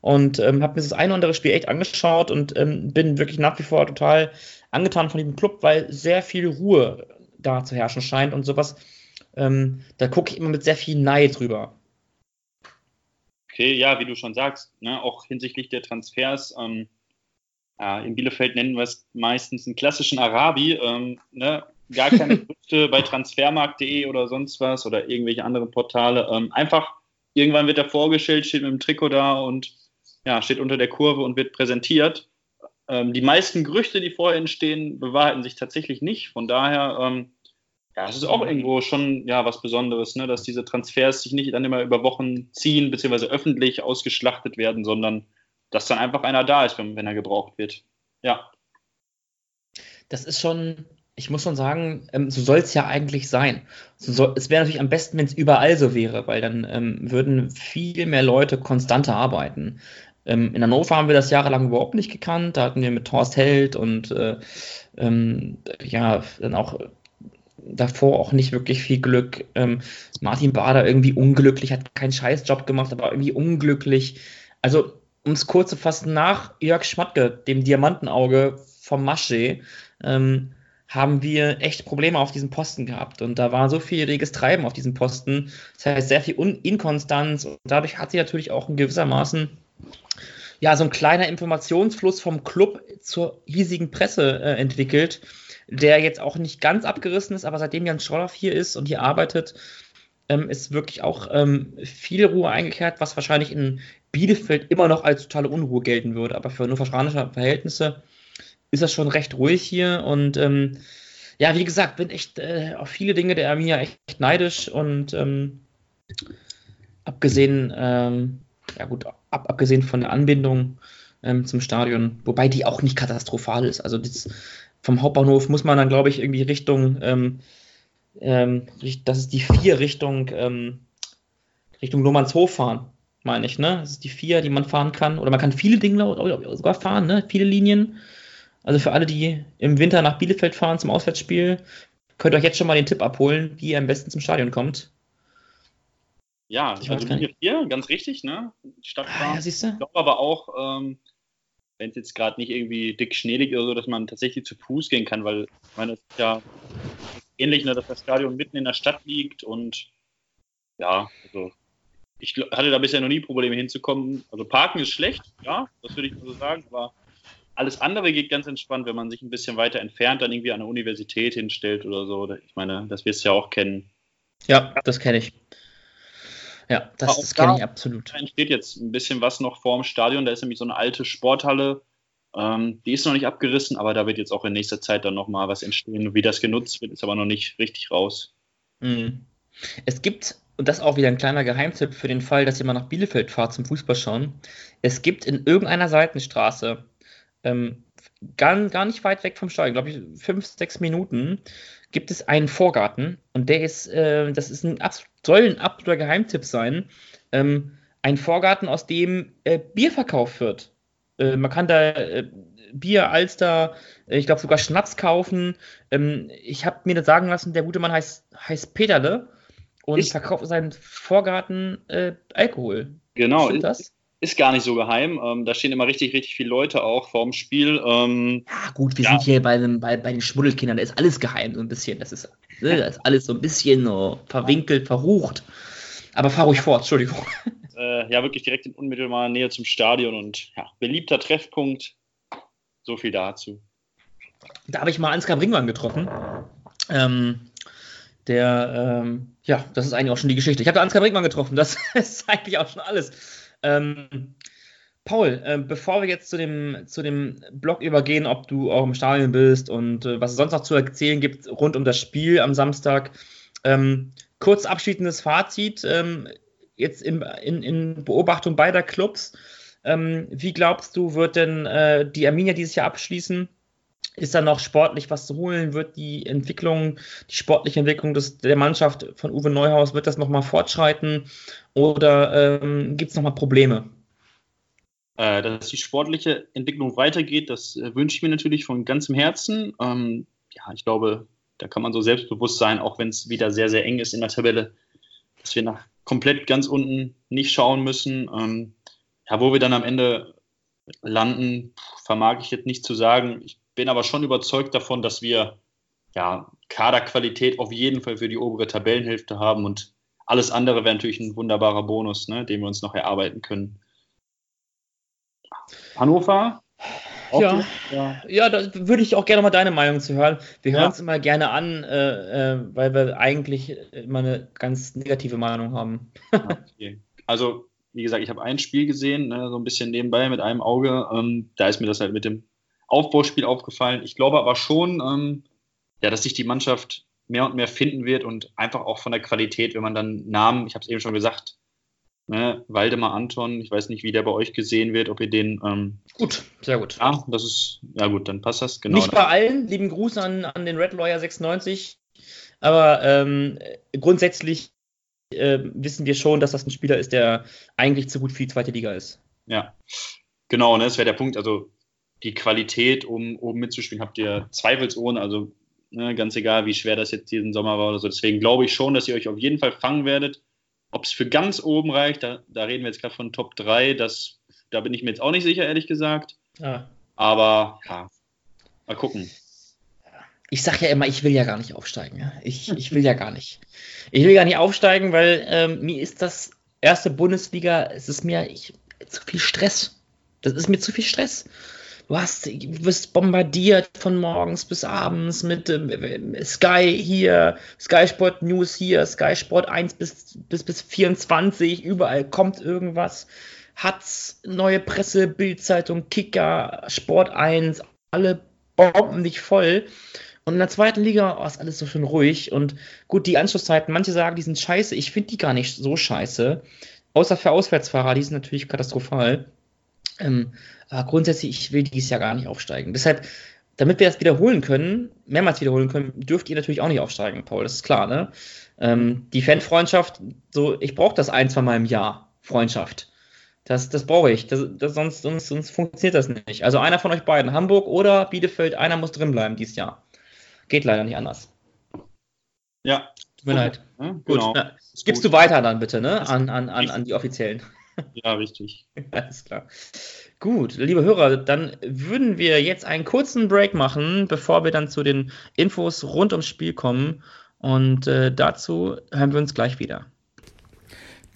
und ähm, habe mir das ein oder andere Spiel echt angeschaut und ähm, bin wirklich nach wie vor total angetan von diesem Club, weil sehr viel Ruhe da zu herrschen scheint und sowas. Ähm, da gucke ich immer mit sehr viel Neid drüber. Okay, ja, wie du schon sagst, ne, auch hinsichtlich der Transfers. Ähm, ja, in Bielefeld nennen wir es meistens einen klassischen Arabi. Ähm, ne, gar keine Gerüchte bei transfermarkt.de oder sonst was oder irgendwelche anderen Portale. Ähm, einfach, irgendwann wird er vorgestellt, steht mit dem Trikot da und ja, steht unter der Kurve und wird präsentiert. Ähm, die meisten Gerüchte, die vorher entstehen, bewahrheiten sich tatsächlich nicht. Von daher, ähm, ja, es ist auch irgendwo schon ja was Besonderes, ne, dass diese Transfers sich nicht dann immer über Wochen ziehen, beziehungsweise öffentlich ausgeschlachtet werden, sondern dass dann einfach einer da ist, wenn, wenn er gebraucht wird. Ja. Das ist schon, ich muss schon sagen, ähm, so soll es ja eigentlich sein. So soll, es wäre natürlich am besten, wenn es überall so wäre, weil dann ähm, würden viel mehr Leute konstanter arbeiten. Ähm, in Hannover haben wir das jahrelang überhaupt nicht gekannt. Da hatten wir mit Thorst Held und äh, ähm, ja, dann auch davor auch nicht wirklich viel Glück. Ähm, Martin Bader irgendwie unglücklich, hat keinen Scheißjob gemacht, aber irgendwie unglücklich. Also, um es kurz zu fassen, nach Jörg Schmatke, dem Diamantenauge vom Masche, ähm, haben wir echt Probleme auf diesem Posten gehabt. Und da war so viel reges Treiben auf diesem Posten. Das heißt, sehr viel Un Inkonstanz. Und dadurch hat sich natürlich auch in gewissermaßen ja, so ein kleiner Informationsfluss vom Club zur hiesigen Presse äh, entwickelt, der jetzt auch nicht ganz abgerissen ist, aber seitdem Jan Schrolloff hier ist und hier arbeitet, ähm, ist wirklich auch ähm, viel Ruhe eingekehrt, was wahrscheinlich in Bielefeld immer noch als totale Unruhe gelten würde. Aber für nur verschranische Verhältnisse ist das schon recht ruhig hier und ähm, ja, wie gesagt, bin echt äh, auf viele Dinge der Arminia echt neidisch und ähm, abgesehen ähm, ja gut, ab, abgesehen von der Anbindung ähm, zum Stadion, wobei die auch nicht katastrophal ist. Also das, vom Hauptbahnhof muss man dann, glaube ich, irgendwie Richtung, ähm, ähm, das ist die vier Richtung, ähm, Richtung Lohmannshof fahren, meine ich, ne? Das ist die vier, die man fahren kann. Oder man kann viele Dinge sogar fahren, ne? Viele Linien. Also für alle, die im Winter nach Bielefeld fahren zum Auswärtsspiel, könnt ihr euch jetzt schon mal den Tipp abholen, wie ihr am besten zum Stadion kommt. Ja, ich also Linie 4, ganz richtig, ne? Stadtbahn. Ah, ja, siehst du? Ich glaube aber auch, ähm, wenn es jetzt gerade nicht irgendwie dick schneelig oder so, dass man tatsächlich zu Fuß gehen kann, weil ich meine, es ist ja ähnlich, ne, dass das Stadion mitten in der Stadt liegt und ja, also ich hatte da bisher noch nie Probleme hinzukommen. Also Parken ist schlecht, ja, das würde ich so sagen, aber alles andere geht ganz entspannt, wenn man sich ein bisschen weiter entfernt, dann irgendwie an eine Universität hinstellt oder so. Ich meine, das wirst du ja auch kennen. Ja, das kenne ich. Ja, das, das kenne ich absolut. Da entsteht jetzt ein bisschen was noch vorm Stadion. Da ist nämlich so eine alte Sporthalle. Ähm, die ist noch nicht abgerissen, aber da wird jetzt auch in nächster Zeit dann nochmal was entstehen. Wie das genutzt wird, ist aber noch nicht richtig raus. Mhm. Es gibt, und das ist auch wieder ein kleiner Geheimtipp für den Fall, dass ihr mal nach Bielefeld fahrt zum Fußball schauen. Es gibt in irgendeiner Seitenstraße, ähm, gar, gar nicht weit weg vom Stadion, glaube ich, fünf, sechs Minuten, gibt es einen Vorgarten und der ist, äh, das ist ein, soll ein absoluter Geheimtipp sein. Ähm, ein Vorgarten, aus dem äh, Bier verkauft wird. Äh, man kann da äh, Bier, Alster, äh, ich glaube sogar Schnaps kaufen. Ähm, ich habe mir das sagen lassen, der gute Mann heißt, heißt Peterle und ich, verkauft seinen Vorgarten äh, Alkohol. Genau. Stimmt das? Ist gar nicht so geheim. Ähm, da stehen immer richtig, richtig viele Leute auch vorm Spiel. Ähm, ja, gut, wir ja. sind hier bei, dem, bei, bei den Schmuddelkindern. Da ist alles geheim, so ein bisschen. Das ist, ne, das ist alles so ein bisschen oh, verwinkelt, verrucht. Aber fahr ruhig fort, Entschuldigung. Äh, ja, wirklich direkt in unmittelbarer Nähe zum Stadion und ja, beliebter Treffpunkt. So viel dazu. Da habe ich mal Ansgar Bringmann getroffen. Ähm, der, ähm, ja, das ist eigentlich auch schon die Geschichte. Ich habe Ansgar Brinkmann getroffen, das ist eigentlich auch schon alles. Ähm, Paul, äh, bevor wir jetzt zu dem, zu dem Blog übergehen, ob du auch im Stadion bist und äh, was es sonst noch zu erzählen gibt rund um das Spiel am Samstag, ähm, kurz abschließendes Fazit, ähm, jetzt in, in, in, Beobachtung beider Clubs. Ähm, wie glaubst du, wird denn äh, die Arminia dieses Jahr abschließen? Ist da noch sportlich was zu holen? Wird die Entwicklung, die sportliche Entwicklung des, der Mannschaft von Uwe Neuhaus, wird das nochmal fortschreiten oder ähm, gibt es nochmal Probleme? Äh, dass die sportliche Entwicklung weitergeht, das äh, wünsche ich mir natürlich von ganzem Herzen. Ähm, ja, ich glaube, da kann man so selbstbewusst sein, auch wenn es wieder sehr, sehr eng ist in der Tabelle, dass wir nach komplett ganz unten nicht schauen müssen. Ähm, ja, wo wir dann am Ende landen, vermag ich jetzt nicht zu sagen. Ich bin aber schon überzeugt davon, dass wir ja, Kaderqualität auf jeden Fall für die obere Tabellenhälfte haben und alles andere wäre natürlich ein wunderbarer Bonus, ne, den wir uns noch erarbeiten können. Hannover? Ja, ja. ja, da würde ich auch gerne mal deine Meinung zu hören. Wir hören es immer gerne an, äh, äh, weil wir eigentlich immer eine ganz negative Meinung haben. okay. Also, wie gesagt, ich habe ein Spiel gesehen, ne, so ein bisschen nebenbei mit einem Auge. Ähm, da ist mir das halt mit dem Aufbauspiel aufgefallen. Ich glaube aber schon, ähm, ja, dass sich die Mannschaft mehr und mehr finden wird und einfach auch von der Qualität, wenn man dann Namen, ich habe es eben schon gesagt, ne, Waldemar Anton, ich weiß nicht, wie der bei euch gesehen wird, ob ihr den. Ähm, gut, sehr gut. Ja, das ist, ja gut, dann passt das genau. Nicht bei allen, lieben Gruß an, an den Red Lawyer 96, aber ähm, grundsätzlich äh, wissen wir schon, dass das ein Spieler ist, der eigentlich zu gut für die zweite Liga ist. Ja, genau, ne, das wäre der Punkt. Also die Qualität, um oben mitzuspielen, habt ihr zweifelsohne. Also ne, ganz egal, wie schwer das jetzt diesen Sommer war oder so. Deswegen glaube ich schon, dass ihr euch auf jeden Fall fangen werdet. Ob es für ganz oben reicht, da, da reden wir jetzt gerade von Top 3, das, da bin ich mir jetzt auch nicht sicher, ehrlich gesagt. Ja. Aber ja, mal gucken. Ich sage ja immer, ich will ja gar nicht aufsteigen. Ich, ich will ja gar nicht. Ich will gar nicht aufsteigen, weil ähm, mir ist das erste Bundesliga, es ist mir ich, zu viel Stress. Das ist mir zu viel Stress du hast, du wirst bombardiert von morgens bis abends mit äh, Sky hier, Sky Sport News hier, Sky Sport 1 bis, bis, bis 24, überall kommt irgendwas. Hat's, neue Presse, Bildzeitung, Kicker, Sport 1, alle bomben dich voll. Und in der zweiten Liga oh, ist alles so schön ruhig. Und gut, die Anschlusszeiten, manche sagen, die sind scheiße. Ich finde die gar nicht so scheiße. Außer für Auswärtsfahrer, die sind natürlich katastrophal. Ähm, aber grundsätzlich, ich will dieses Jahr gar nicht aufsteigen. Deshalb, damit wir das wiederholen können, mehrmals wiederholen können, dürft ihr natürlich auch nicht aufsteigen, Paul, das ist klar, ne? Ähm, die Fanfreundschaft, so, ich brauche das ein, zwei Mal im Jahr, Freundschaft. Das, das brauche ich. Das, das, sonst, sonst, sonst funktioniert das nicht. Also einer von euch beiden, Hamburg oder Bielefeld, einer muss drin bleiben dieses Jahr. Geht leider nicht anders. Ja. Tut mir leid. Gut. Genau. Na, gibst gut. du weiter dann bitte, ne? An, an, an, an die Offiziellen. Ja, richtig. Alles klar. Gut, liebe Hörer, dann würden wir jetzt einen kurzen Break machen, bevor wir dann zu den Infos rund ums Spiel kommen. Und äh, dazu hören wir uns gleich wieder.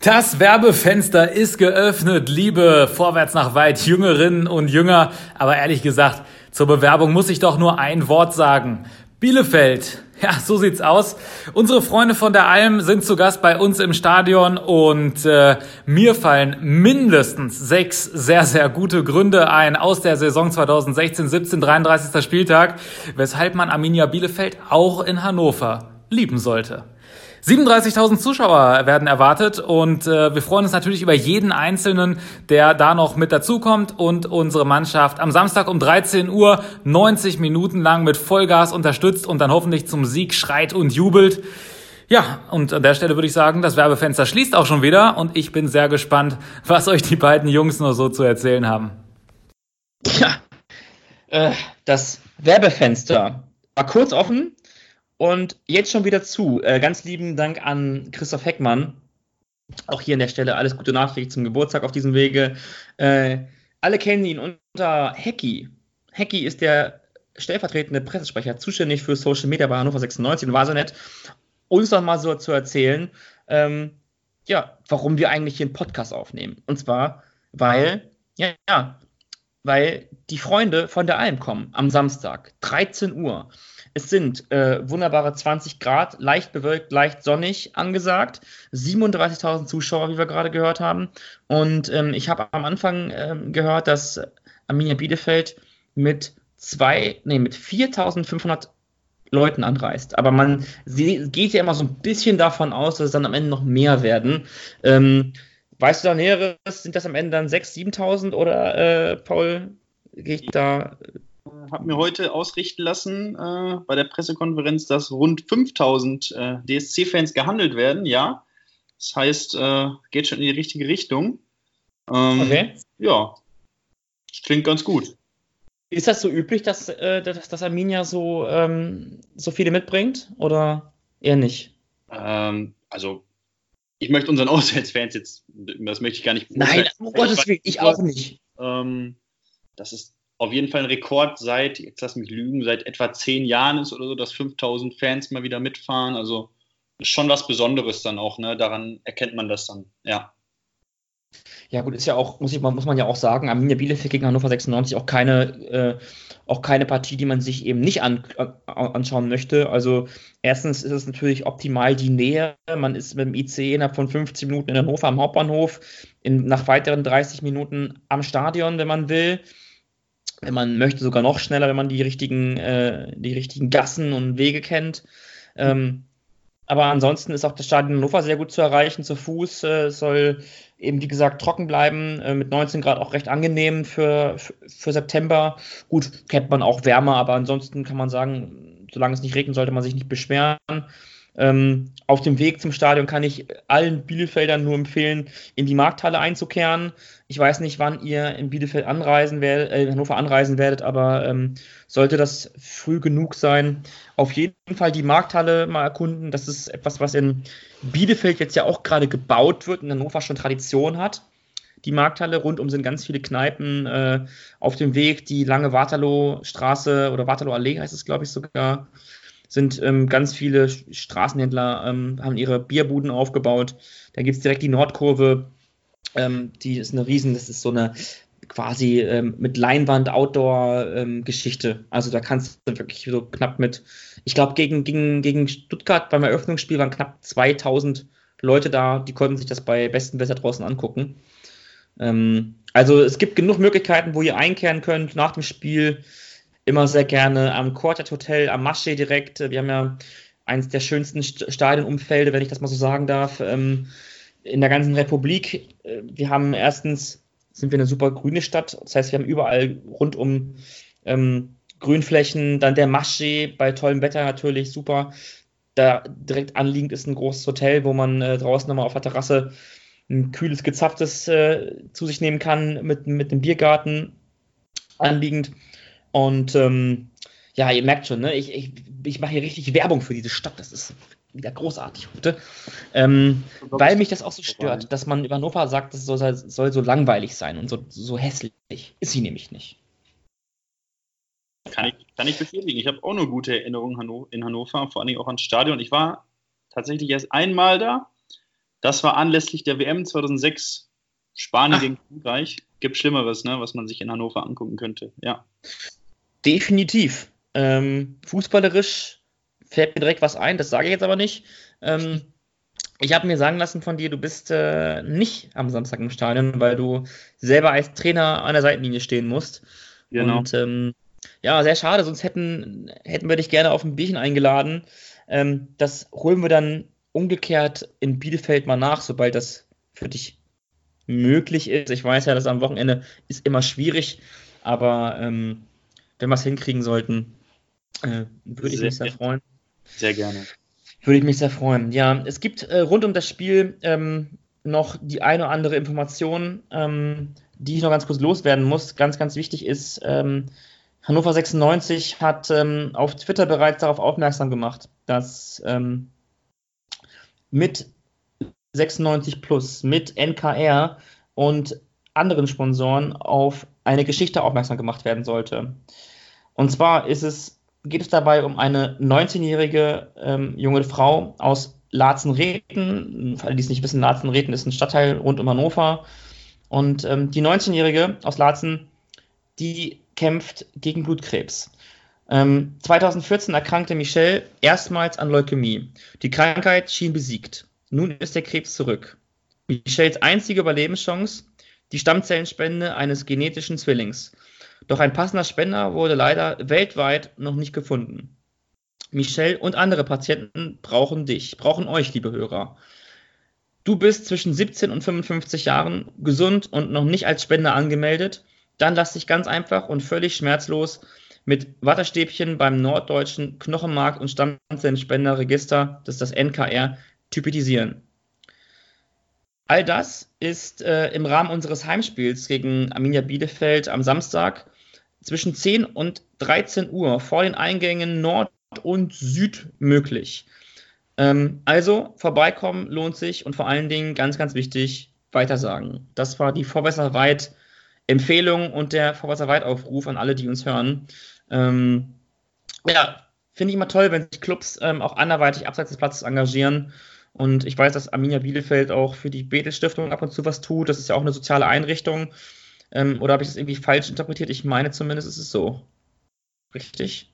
Das Werbefenster ist geöffnet, liebe Vorwärts nach weit Jüngerinnen und Jünger. Aber ehrlich gesagt, zur Bewerbung muss ich doch nur ein Wort sagen. Bielefeld. Ja, so sieht's aus. Unsere Freunde von der Alm sind zu Gast bei uns im Stadion und äh, mir fallen mindestens sechs sehr, sehr gute Gründe ein aus der Saison 2016-17, 33. Spieltag, weshalb man Arminia Bielefeld auch in Hannover lieben sollte. 37.000 Zuschauer werden erwartet und äh, wir freuen uns natürlich über jeden Einzelnen, der da noch mit dazukommt und unsere Mannschaft am Samstag um 13 Uhr 90 Minuten lang mit Vollgas unterstützt und dann hoffentlich zum Sieg schreit und jubelt. Ja, und an der Stelle würde ich sagen, das Werbefenster schließt auch schon wieder und ich bin sehr gespannt, was euch die beiden Jungs noch so zu erzählen haben. Ja, äh, das Werbefenster war kurz offen, und jetzt schon wieder zu. Äh, ganz lieben Dank an Christoph Heckmann. Auch hier an der Stelle alles Gute Nachricht zum Geburtstag auf diesem Wege. Äh, alle kennen ihn unter Hacky. Hacky ist der stellvertretende Pressesprecher, zuständig für Social Media bei Hannover 96 und war so nett, uns noch mal so zu erzählen, ähm, ja, warum wir eigentlich hier einen Podcast aufnehmen. Und zwar, weil, ja, ja, weil die Freunde von der Alm kommen am Samstag, 13 Uhr. Es sind äh, wunderbare 20 Grad, leicht bewölkt, leicht sonnig angesagt. 37.000 Zuschauer, wie wir gerade gehört haben. Und ähm, ich habe am Anfang ähm, gehört, dass Arminia Bielefeld mit zwei, nee, mit 4.500 Leuten anreist. Aber man geht ja immer so ein bisschen davon aus, dass es dann am Ende noch mehr werden. Ähm, weißt du da Näheres? Sind das am Ende dann 6.000, 7.000 oder, äh, Paul, gehe ich da habe mir heute ausrichten lassen äh, bei der Pressekonferenz, dass rund 5000 äh, DSC-Fans gehandelt werden. Ja, das heißt, äh, geht schon in die richtige Richtung. Ähm, okay. Ja, klingt ganz gut. Ist das so üblich, dass, äh, dass, dass Arminia so, ähm, so viele mitbringt oder eher nicht? Ähm, also, ich möchte unseren Auswärtsfans jetzt, das möchte ich gar nicht. Nein, um Gottes Willen, ich auch nicht. Ähm, das ist auf jeden Fall ein Rekord seit, jetzt lass mich lügen, seit etwa zehn Jahren ist oder so, dass 5000 Fans mal wieder mitfahren. Also schon was Besonderes dann auch, ne? Daran erkennt man das dann, ja. Ja, gut, ist ja auch, muss, ich, muss man ja auch sagen, Arminia Bielefeld gegen Hannover 96 auch keine, äh, auch keine Partie, die man sich eben nicht an, äh, anschauen möchte. Also, erstens ist es natürlich optimal die Nähe. Man ist mit dem IC innerhalb von 15 Minuten in Hannover am Hauptbahnhof, in, nach weiteren 30 Minuten am Stadion, wenn man will man möchte, sogar noch schneller, wenn man die richtigen, äh, die richtigen Gassen und Wege kennt. Ähm, aber ansonsten ist auch das Stadion Hannover sehr gut zu erreichen, zu Fuß. Äh, soll eben, wie gesagt, trocken bleiben, äh, mit 19 Grad auch recht angenehm für, für, für, September. Gut, kennt man auch wärmer, aber ansonsten kann man sagen, solange es nicht regnet, sollte man sich nicht beschweren. Ähm, auf dem Weg zum Stadion kann ich allen Bielefeldern nur empfehlen, in die Markthalle einzukehren. Ich weiß nicht, wann ihr in Bielefeld anreisen werdet, äh, Hannover anreisen werdet, aber ähm, sollte das früh genug sein, auf jeden Fall die Markthalle mal erkunden. Das ist etwas, was in Bielefeld jetzt ja auch gerade gebaut wird und Hannover schon Tradition hat. Die Markthalle rundum sind ganz viele Kneipen äh, auf dem Weg, die lange Waterloo-Straße oder Waterloo-Allee heißt es, glaube ich, sogar sind ähm, ganz viele Straßenhändler, ähm, haben ihre Bierbuden aufgebaut. Da gibt es direkt die Nordkurve, ähm, die ist eine riesen, das ist so eine quasi ähm, mit Leinwand Outdoor-Geschichte. Ähm, also da kannst du wirklich so knapp mit, ich glaube gegen, gegen, gegen Stuttgart beim Eröffnungsspiel waren knapp 2000 Leute da, die konnten sich das bei bestem Wetter draußen angucken. Ähm, also es gibt genug Möglichkeiten, wo ihr einkehren könnt nach dem Spiel immer sehr gerne am Quartet Hotel, am Masche direkt. Wir haben ja eines der schönsten Stadionumfelde, wenn ich das mal so sagen darf, ähm, in der ganzen Republik. Äh, wir haben erstens, sind wir eine super grüne Stadt, das heißt, wir haben überall rundum ähm, Grünflächen, dann der Masche bei tollem Wetter natürlich super. Da direkt anliegend ist ein großes Hotel, wo man äh, draußen nochmal auf der Terrasse ein kühles, gezapftes äh, zu sich nehmen kann mit, mit dem Biergarten anliegend. Und ähm, ja, ihr merkt schon, ne? ich, ich, ich mache hier richtig Werbung für diese Stadt. Das ist wieder großartig heute. Ähm, weil mich das auch so stört, dass man über Hannover sagt, das soll, soll so langweilig sein und so, so hässlich. Ist sie nämlich nicht. Kann ich, kann ich bestätigen. Ich habe auch nur gute Erinnerungen in Hannover, vor allem auch ans Stadion. Ich war tatsächlich erst einmal da. Das war anlässlich der WM 2006 Spanien Ach. gegen Frankreich. Gibt Schlimmeres, ne, was man sich in Hannover angucken könnte. Ja. Definitiv. Ähm, fußballerisch fällt mir direkt was ein, das sage ich jetzt aber nicht. Ähm, ich habe mir sagen lassen von dir, du bist äh, nicht am Samstag im Stadion, weil du selber als Trainer an der Seitenlinie stehen musst. Genau. Und ähm, ja, sehr schade, sonst hätten, hätten wir dich gerne auf ein Bierchen eingeladen. Ähm, das holen wir dann umgekehrt in Bielefeld mal nach, sobald das für dich möglich ist. Ich weiß ja, dass am Wochenende ist immer schwierig, aber ähm, wenn wir es hinkriegen sollten, äh, würde ich mich sehr freuen. Sehr gerne. Würde ich mich sehr freuen. Ja, es gibt äh, rund um das Spiel ähm, noch die eine oder andere Information, ähm, die ich noch ganz kurz loswerden muss. Ganz, ganz wichtig ist, ähm, Hannover 96 hat ähm, auf Twitter bereits darauf aufmerksam gemacht, dass ähm, mit 96 Plus, mit NKR und anderen Sponsoren auf eine Geschichte aufmerksam gemacht werden sollte. Und zwar ist es, geht es dabei um eine 19-jährige ähm, junge Frau aus Latzenreten. Für alle, die es nicht wissen, Latzenreten ist ein Stadtteil rund um Hannover. Und ähm, die 19-jährige aus Latzen, die kämpft gegen Blutkrebs. Ähm, 2014 erkrankte Michelle erstmals an Leukämie. Die Krankheit schien besiegt. Nun ist der Krebs zurück. Michelles einzige Überlebenschance, die Stammzellenspende eines genetischen Zwillings. Doch ein passender Spender wurde leider weltweit noch nicht gefunden. Michelle und andere Patienten brauchen dich, brauchen euch, liebe Hörer. Du bist zwischen 17 und 55 Jahren gesund und noch nicht als Spender angemeldet, dann lass dich ganz einfach und völlig schmerzlos mit Wattestäbchen beim norddeutschen Knochenmark- und Stammzellenspenderregister, das ist das NKR, typisieren. All das ist äh, im Rahmen unseres Heimspiels gegen Arminia Bielefeld am Samstag zwischen 10 und 13 Uhr vor den Eingängen Nord und Süd möglich. Ähm, also vorbeikommen lohnt sich und vor allen Dingen ganz, ganz wichtig, weitersagen. Das war die Vorwässerweit Empfehlung und der Vorwässerweit Aufruf an alle, die uns hören. Ähm, ja, finde ich immer toll, wenn sich Clubs ähm, auch anderweitig abseits des Platzes engagieren. Und ich weiß, dass Arminia Bielefeld auch für die Bethel Stiftung ab und zu was tut. Das ist ja auch eine soziale Einrichtung. Ähm, oder habe ich das irgendwie falsch interpretiert? Ich meine zumindest, ist es so. Richtig?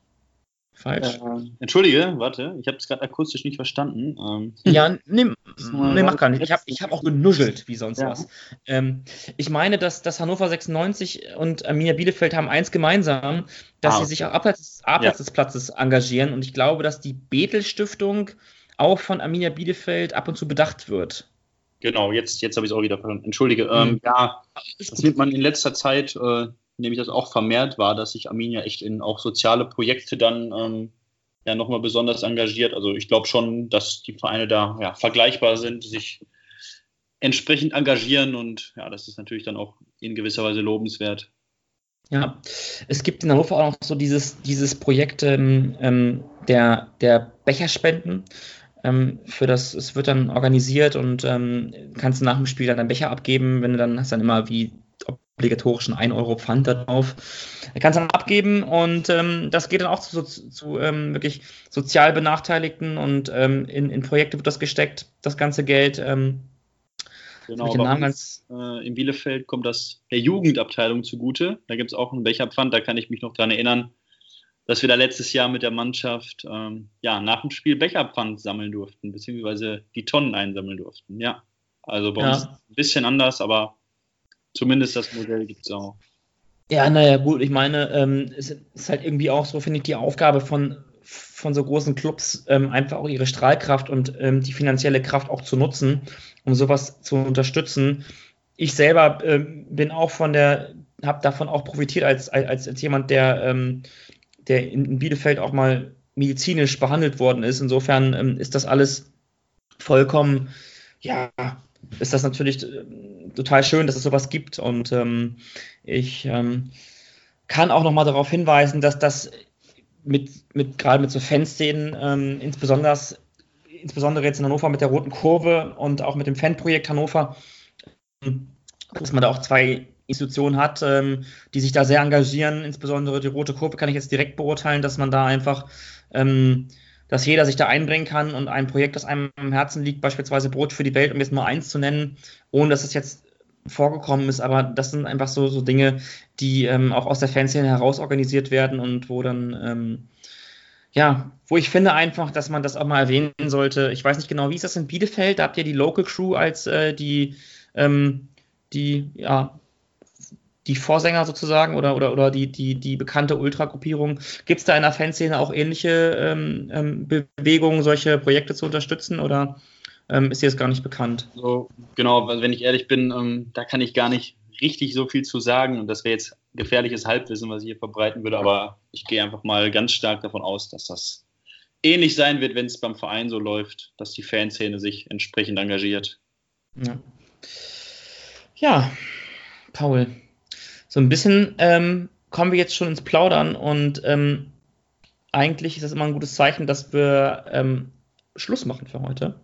Falsch. Äh, entschuldige, warte, ich habe es gerade akustisch nicht verstanden. Ähm, ja, nimm, nee, mach gar nicht. Ich habe ich hab auch genuschelt, wie sonst ja. was. Ähm, ich meine, dass, dass Hannover 96 und Arminia Bielefeld haben eins gemeinsam, dass ah, sie sich auch abseits, abseits ja. des Platzes engagieren. Und ich glaube, dass die Bethel Stiftung auch von Arminia Bielefeld ab und zu bedacht wird. Genau, jetzt, jetzt habe ich es auch wieder verstanden. Entschuldige. Ähm, mhm. ja, das nimmt man in letzter Zeit äh, nämlich das auch vermehrt war, dass sich Arminia echt in auch soziale Projekte dann ähm, ja nochmal besonders engagiert. Also ich glaube schon, dass die Vereine da ja, vergleichbar sind, sich entsprechend engagieren und ja, das ist natürlich dann auch in gewisser Weise lobenswert. Ja, es gibt in Hannover auch noch so dieses, dieses Projekt ähm, ähm der, der Becherspenden. Ähm, für das, es wird dann organisiert und ähm, kannst du nach dem Spiel dann deinen Becher abgeben, wenn du dann hast dann immer wie obligatorischen 1 Euro Pfand darauf. Er kann es dann abgeben und ähm, das geht dann auch zu, zu, zu ähm, wirklich sozial Benachteiligten und ähm, in, in, Projekte wird das gesteckt, das ganze Geld. Ähm, genau, Namen uns, äh, in Bielefeld kommt das der Jugendabteilung zugute. Da gibt es auch einen Becherpfand, da kann ich mich noch dran erinnern, dass wir da letztes Jahr mit der Mannschaft ähm, ja, nach dem Spiel Becherpfand sammeln durften, beziehungsweise die Tonnen einsammeln durften. Ja, also bei ja. uns ein bisschen anders, aber Zumindest das Modell gibt es auch. Ja, naja, gut, ich meine, ähm, es ist halt irgendwie auch so, finde ich, die Aufgabe von, von so großen Clubs, ähm, einfach auch ihre Strahlkraft und ähm, die finanzielle Kraft auch zu nutzen, um sowas zu unterstützen. Ich selber ähm, bin auch von der, habe davon auch profitiert als, als, als jemand, der, ähm, der in Bielefeld auch mal medizinisch behandelt worden ist. Insofern ähm, ist das alles vollkommen, ja, ist das natürlich äh, total schön, dass es sowas gibt. Und ähm, ich ähm, kann auch nochmal darauf hinweisen, dass das mit, mit gerade mit so Fanszenen, ähm, insbesondere, insbesondere jetzt in Hannover mit der Roten Kurve und auch mit dem Fanprojekt Hannover, dass man da auch zwei Institutionen hat, ähm, die sich da sehr engagieren. Insbesondere die Rote Kurve kann ich jetzt direkt beurteilen, dass man da einfach ähm, dass jeder sich da einbringen kann und ein Projekt, das einem am Herzen liegt, beispielsweise Brot für die Welt, um jetzt mal eins zu nennen, ohne dass es jetzt vorgekommen ist, aber das sind einfach so, so Dinge, die ähm, auch aus der Fanszene heraus organisiert werden und wo dann, ähm, ja, wo ich finde einfach, dass man das auch mal erwähnen sollte. Ich weiß nicht genau, wie ist das in Bielefeld? Da habt ihr die Local Crew als äh, die, ähm, die, ja, die Vorsänger sozusagen oder, oder, oder die, die, die bekannte Ultra-Gruppierung. Gibt es da in der Fanszene auch ähnliche ähm, ähm, Bewegungen, solche Projekte zu unterstützen? Oder ähm, ist dir das gar nicht bekannt. So, genau, wenn ich ehrlich bin, ähm, da kann ich gar nicht richtig so viel zu sagen und das wäre jetzt gefährliches Halbwissen, was ich hier verbreiten würde, aber ich gehe einfach mal ganz stark davon aus, dass das ähnlich sein wird, wenn es beim Verein so läuft, dass die Fanszene sich entsprechend engagiert. Ja, ja Paul, so ein bisschen ähm, kommen wir jetzt schon ins Plaudern und ähm, eigentlich ist das immer ein gutes Zeichen, dass wir ähm, Schluss machen für heute.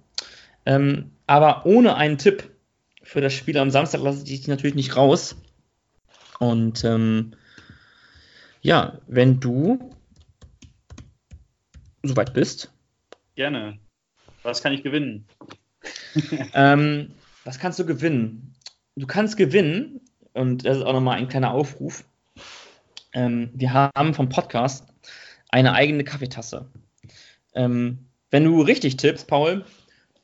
Ähm, aber ohne einen Tipp für das Spiel am Samstag lasse ich dich natürlich nicht raus. Und ähm, ja, wenn du soweit bist. Gerne. Was kann ich gewinnen? ähm, was kannst du gewinnen? Du kannst gewinnen, und das ist auch nochmal ein kleiner Aufruf. Ähm, wir haben vom Podcast eine eigene Kaffeetasse. Ähm, wenn du richtig tippst, Paul,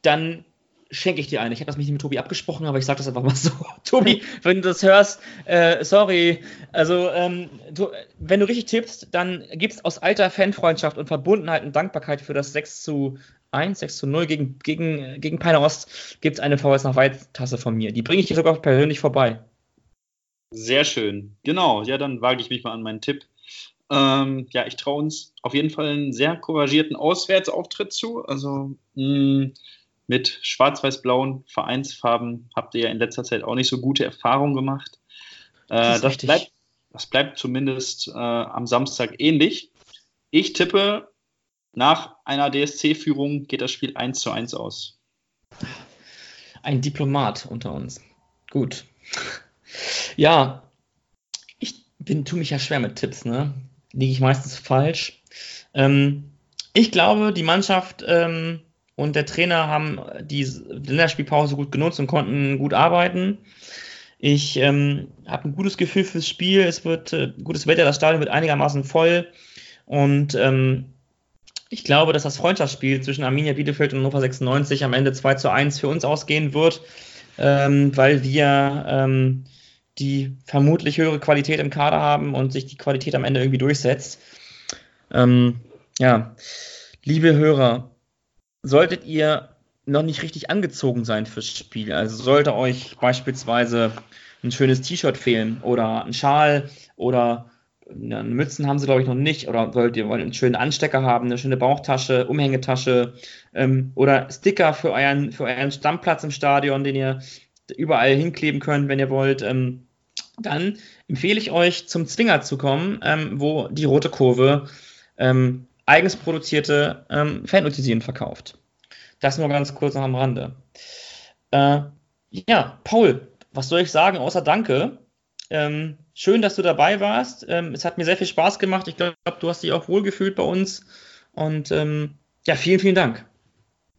dann schenke ich dir eine. Ich habe das nicht mit Tobi abgesprochen, aber ich sage das einfach mal so. Tobi, wenn du das hörst, äh, sorry. Also, ähm, du, wenn du richtig tippst, dann gibt es aus alter Fanfreundschaft und Verbundenheit und Dankbarkeit für das 6 zu 1, 6 zu 0 gegen, gegen, gegen Peine Ost, gibt es eine VS nach Weit-Tasse von mir. Die bringe ich dir sogar persönlich vorbei. Sehr schön. Genau, ja, dann wage ich mich mal an meinen Tipp. Ähm, ja, ich traue uns auf jeden Fall einen sehr couragierten Auswärtsauftritt zu. Also mh, mm, mit schwarz-weiß-blauen Vereinsfarben habt ihr ja in letzter Zeit auch nicht so gute Erfahrungen gemacht. Äh, das, das bleibt, das, bleibt, zumindest äh, am Samstag ähnlich. Ich tippe, nach einer DSC-Führung geht das Spiel 1 zu 1 aus. Ein Diplomat unter uns. Gut. Ja, ich bin, tue mich ja schwer mit Tipps, ne? Liege ich meistens falsch. Ähm, ich glaube, die Mannschaft ähm, und der Trainer haben die Länderspielpause gut genutzt und konnten gut arbeiten. Ich ähm, habe ein gutes Gefühl fürs Spiel. Es wird äh, gutes Wetter, das Stadion wird einigermaßen voll. Und ähm, ich glaube, dass das Freundschaftsspiel zwischen Arminia Bielefeld und Hannover 96 am Ende 2 zu 1 für uns ausgehen wird, ähm, weil wir ähm, die vermutlich höhere Qualität im Kader haben und sich die Qualität am Ende irgendwie durchsetzt. Ähm, ja, liebe Hörer, solltet ihr noch nicht richtig angezogen sein fürs Spiel, also sollte euch beispielsweise ein schönes T-Shirt fehlen oder ein Schal oder Mützen haben sie, glaube ich, noch nicht. Oder solltet ihr einen schönen Anstecker haben, eine schöne Bauchtasche, Umhängetasche ähm, oder Sticker für euren, für euren Stammplatz im Stadion, den ihr überall hinkleben könnt, wenn ihr wollt. Ähm, dann empfehle ich euch, zum Zwinger zu kommen, ähm, wo die rote Kurve ähm, eigens produzierte ähm, Fannotisien verkauft. Das nur ganz kurz noch am Rande. Äh, ja, Paul, was soll ich sagen, außer Danke. Ähm, schön, dass du dabei warst. Ähm, es hat mir sehr viel Spaß gemacht. Ich glaube, du hast dich auch wohlgefühlt bei uns. Und ähm, ja, vielen, vielen Dank.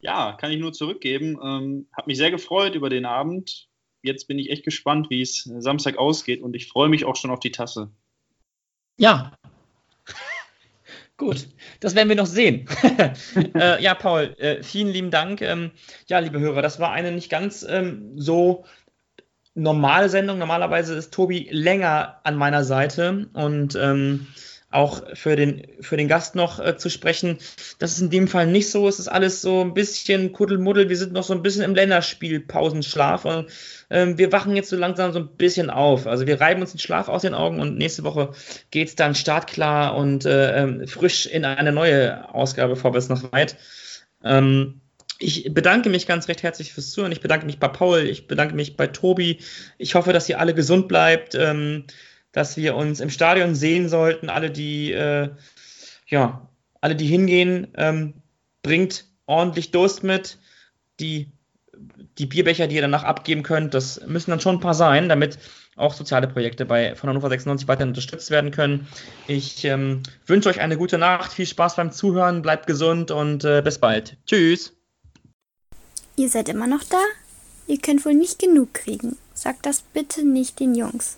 Ja, kann ich nur zurückgeben. Ähm, hat mich sehr gefreut über den Abend. Jetzt bin ich echt gespannt, wie es Samstag ausgeht und ich freue mich auch schon auf die Tasse. Ja, Gut, das werden wir noch sehen. äh, ja, Paul, äh, vielen lieben Dank. Ähm, ja, liebe Hörer, das war eine nicht ganz ähm, so normale Sendung. Normalerweise ist Tobi länger an meiner Seite und ähm, auch für den, für den Gast noch äh, zu sprechen. Das ist in dem Fall nicht so. Es ist alles so ein bisschen Kuddelmuddel. Wir sind noch so ein bisschen im Länderspiel-Pausenschlaf und ähm, wir wachen jetzt so langsam so ein bisschen auf. Also wir reiben uns den Schlaf aus den Augen und nächste Woche geht es dann startklar und äh, ähm, frisch in eine neue Ausgabe vorwärts nach weit. Ähm, ich bedanke mich ganz recht herzlich fürs Zuhören. Ich bedanke mich bei Paul, ich bedanke mich bei Tobi. Ich hoffe, dass ihr alle gesund bleibt, ähm, dass wir uns im Stadion sehen sollten. Alle, die äh, ja, alle, die hingehen, ähm, bringt ordentlich Durst mit. Die, die Bierbecher, die ihr danach abgeben könnt, das müssen dann schon ein paar sein, damit auch soziale Projekte bei von Hannover 96 weiterhin unterstützt werden können. Ich ähm, wünsche euch eine gute Nacht, viel Spaß beim Zuhören, bleibt gesund und äh, bis bald. Tschüss. Ihr seid immer noch da? Ihr könnt wohl nicht genug kriegen. Sagt das bitte nicht den Jungs.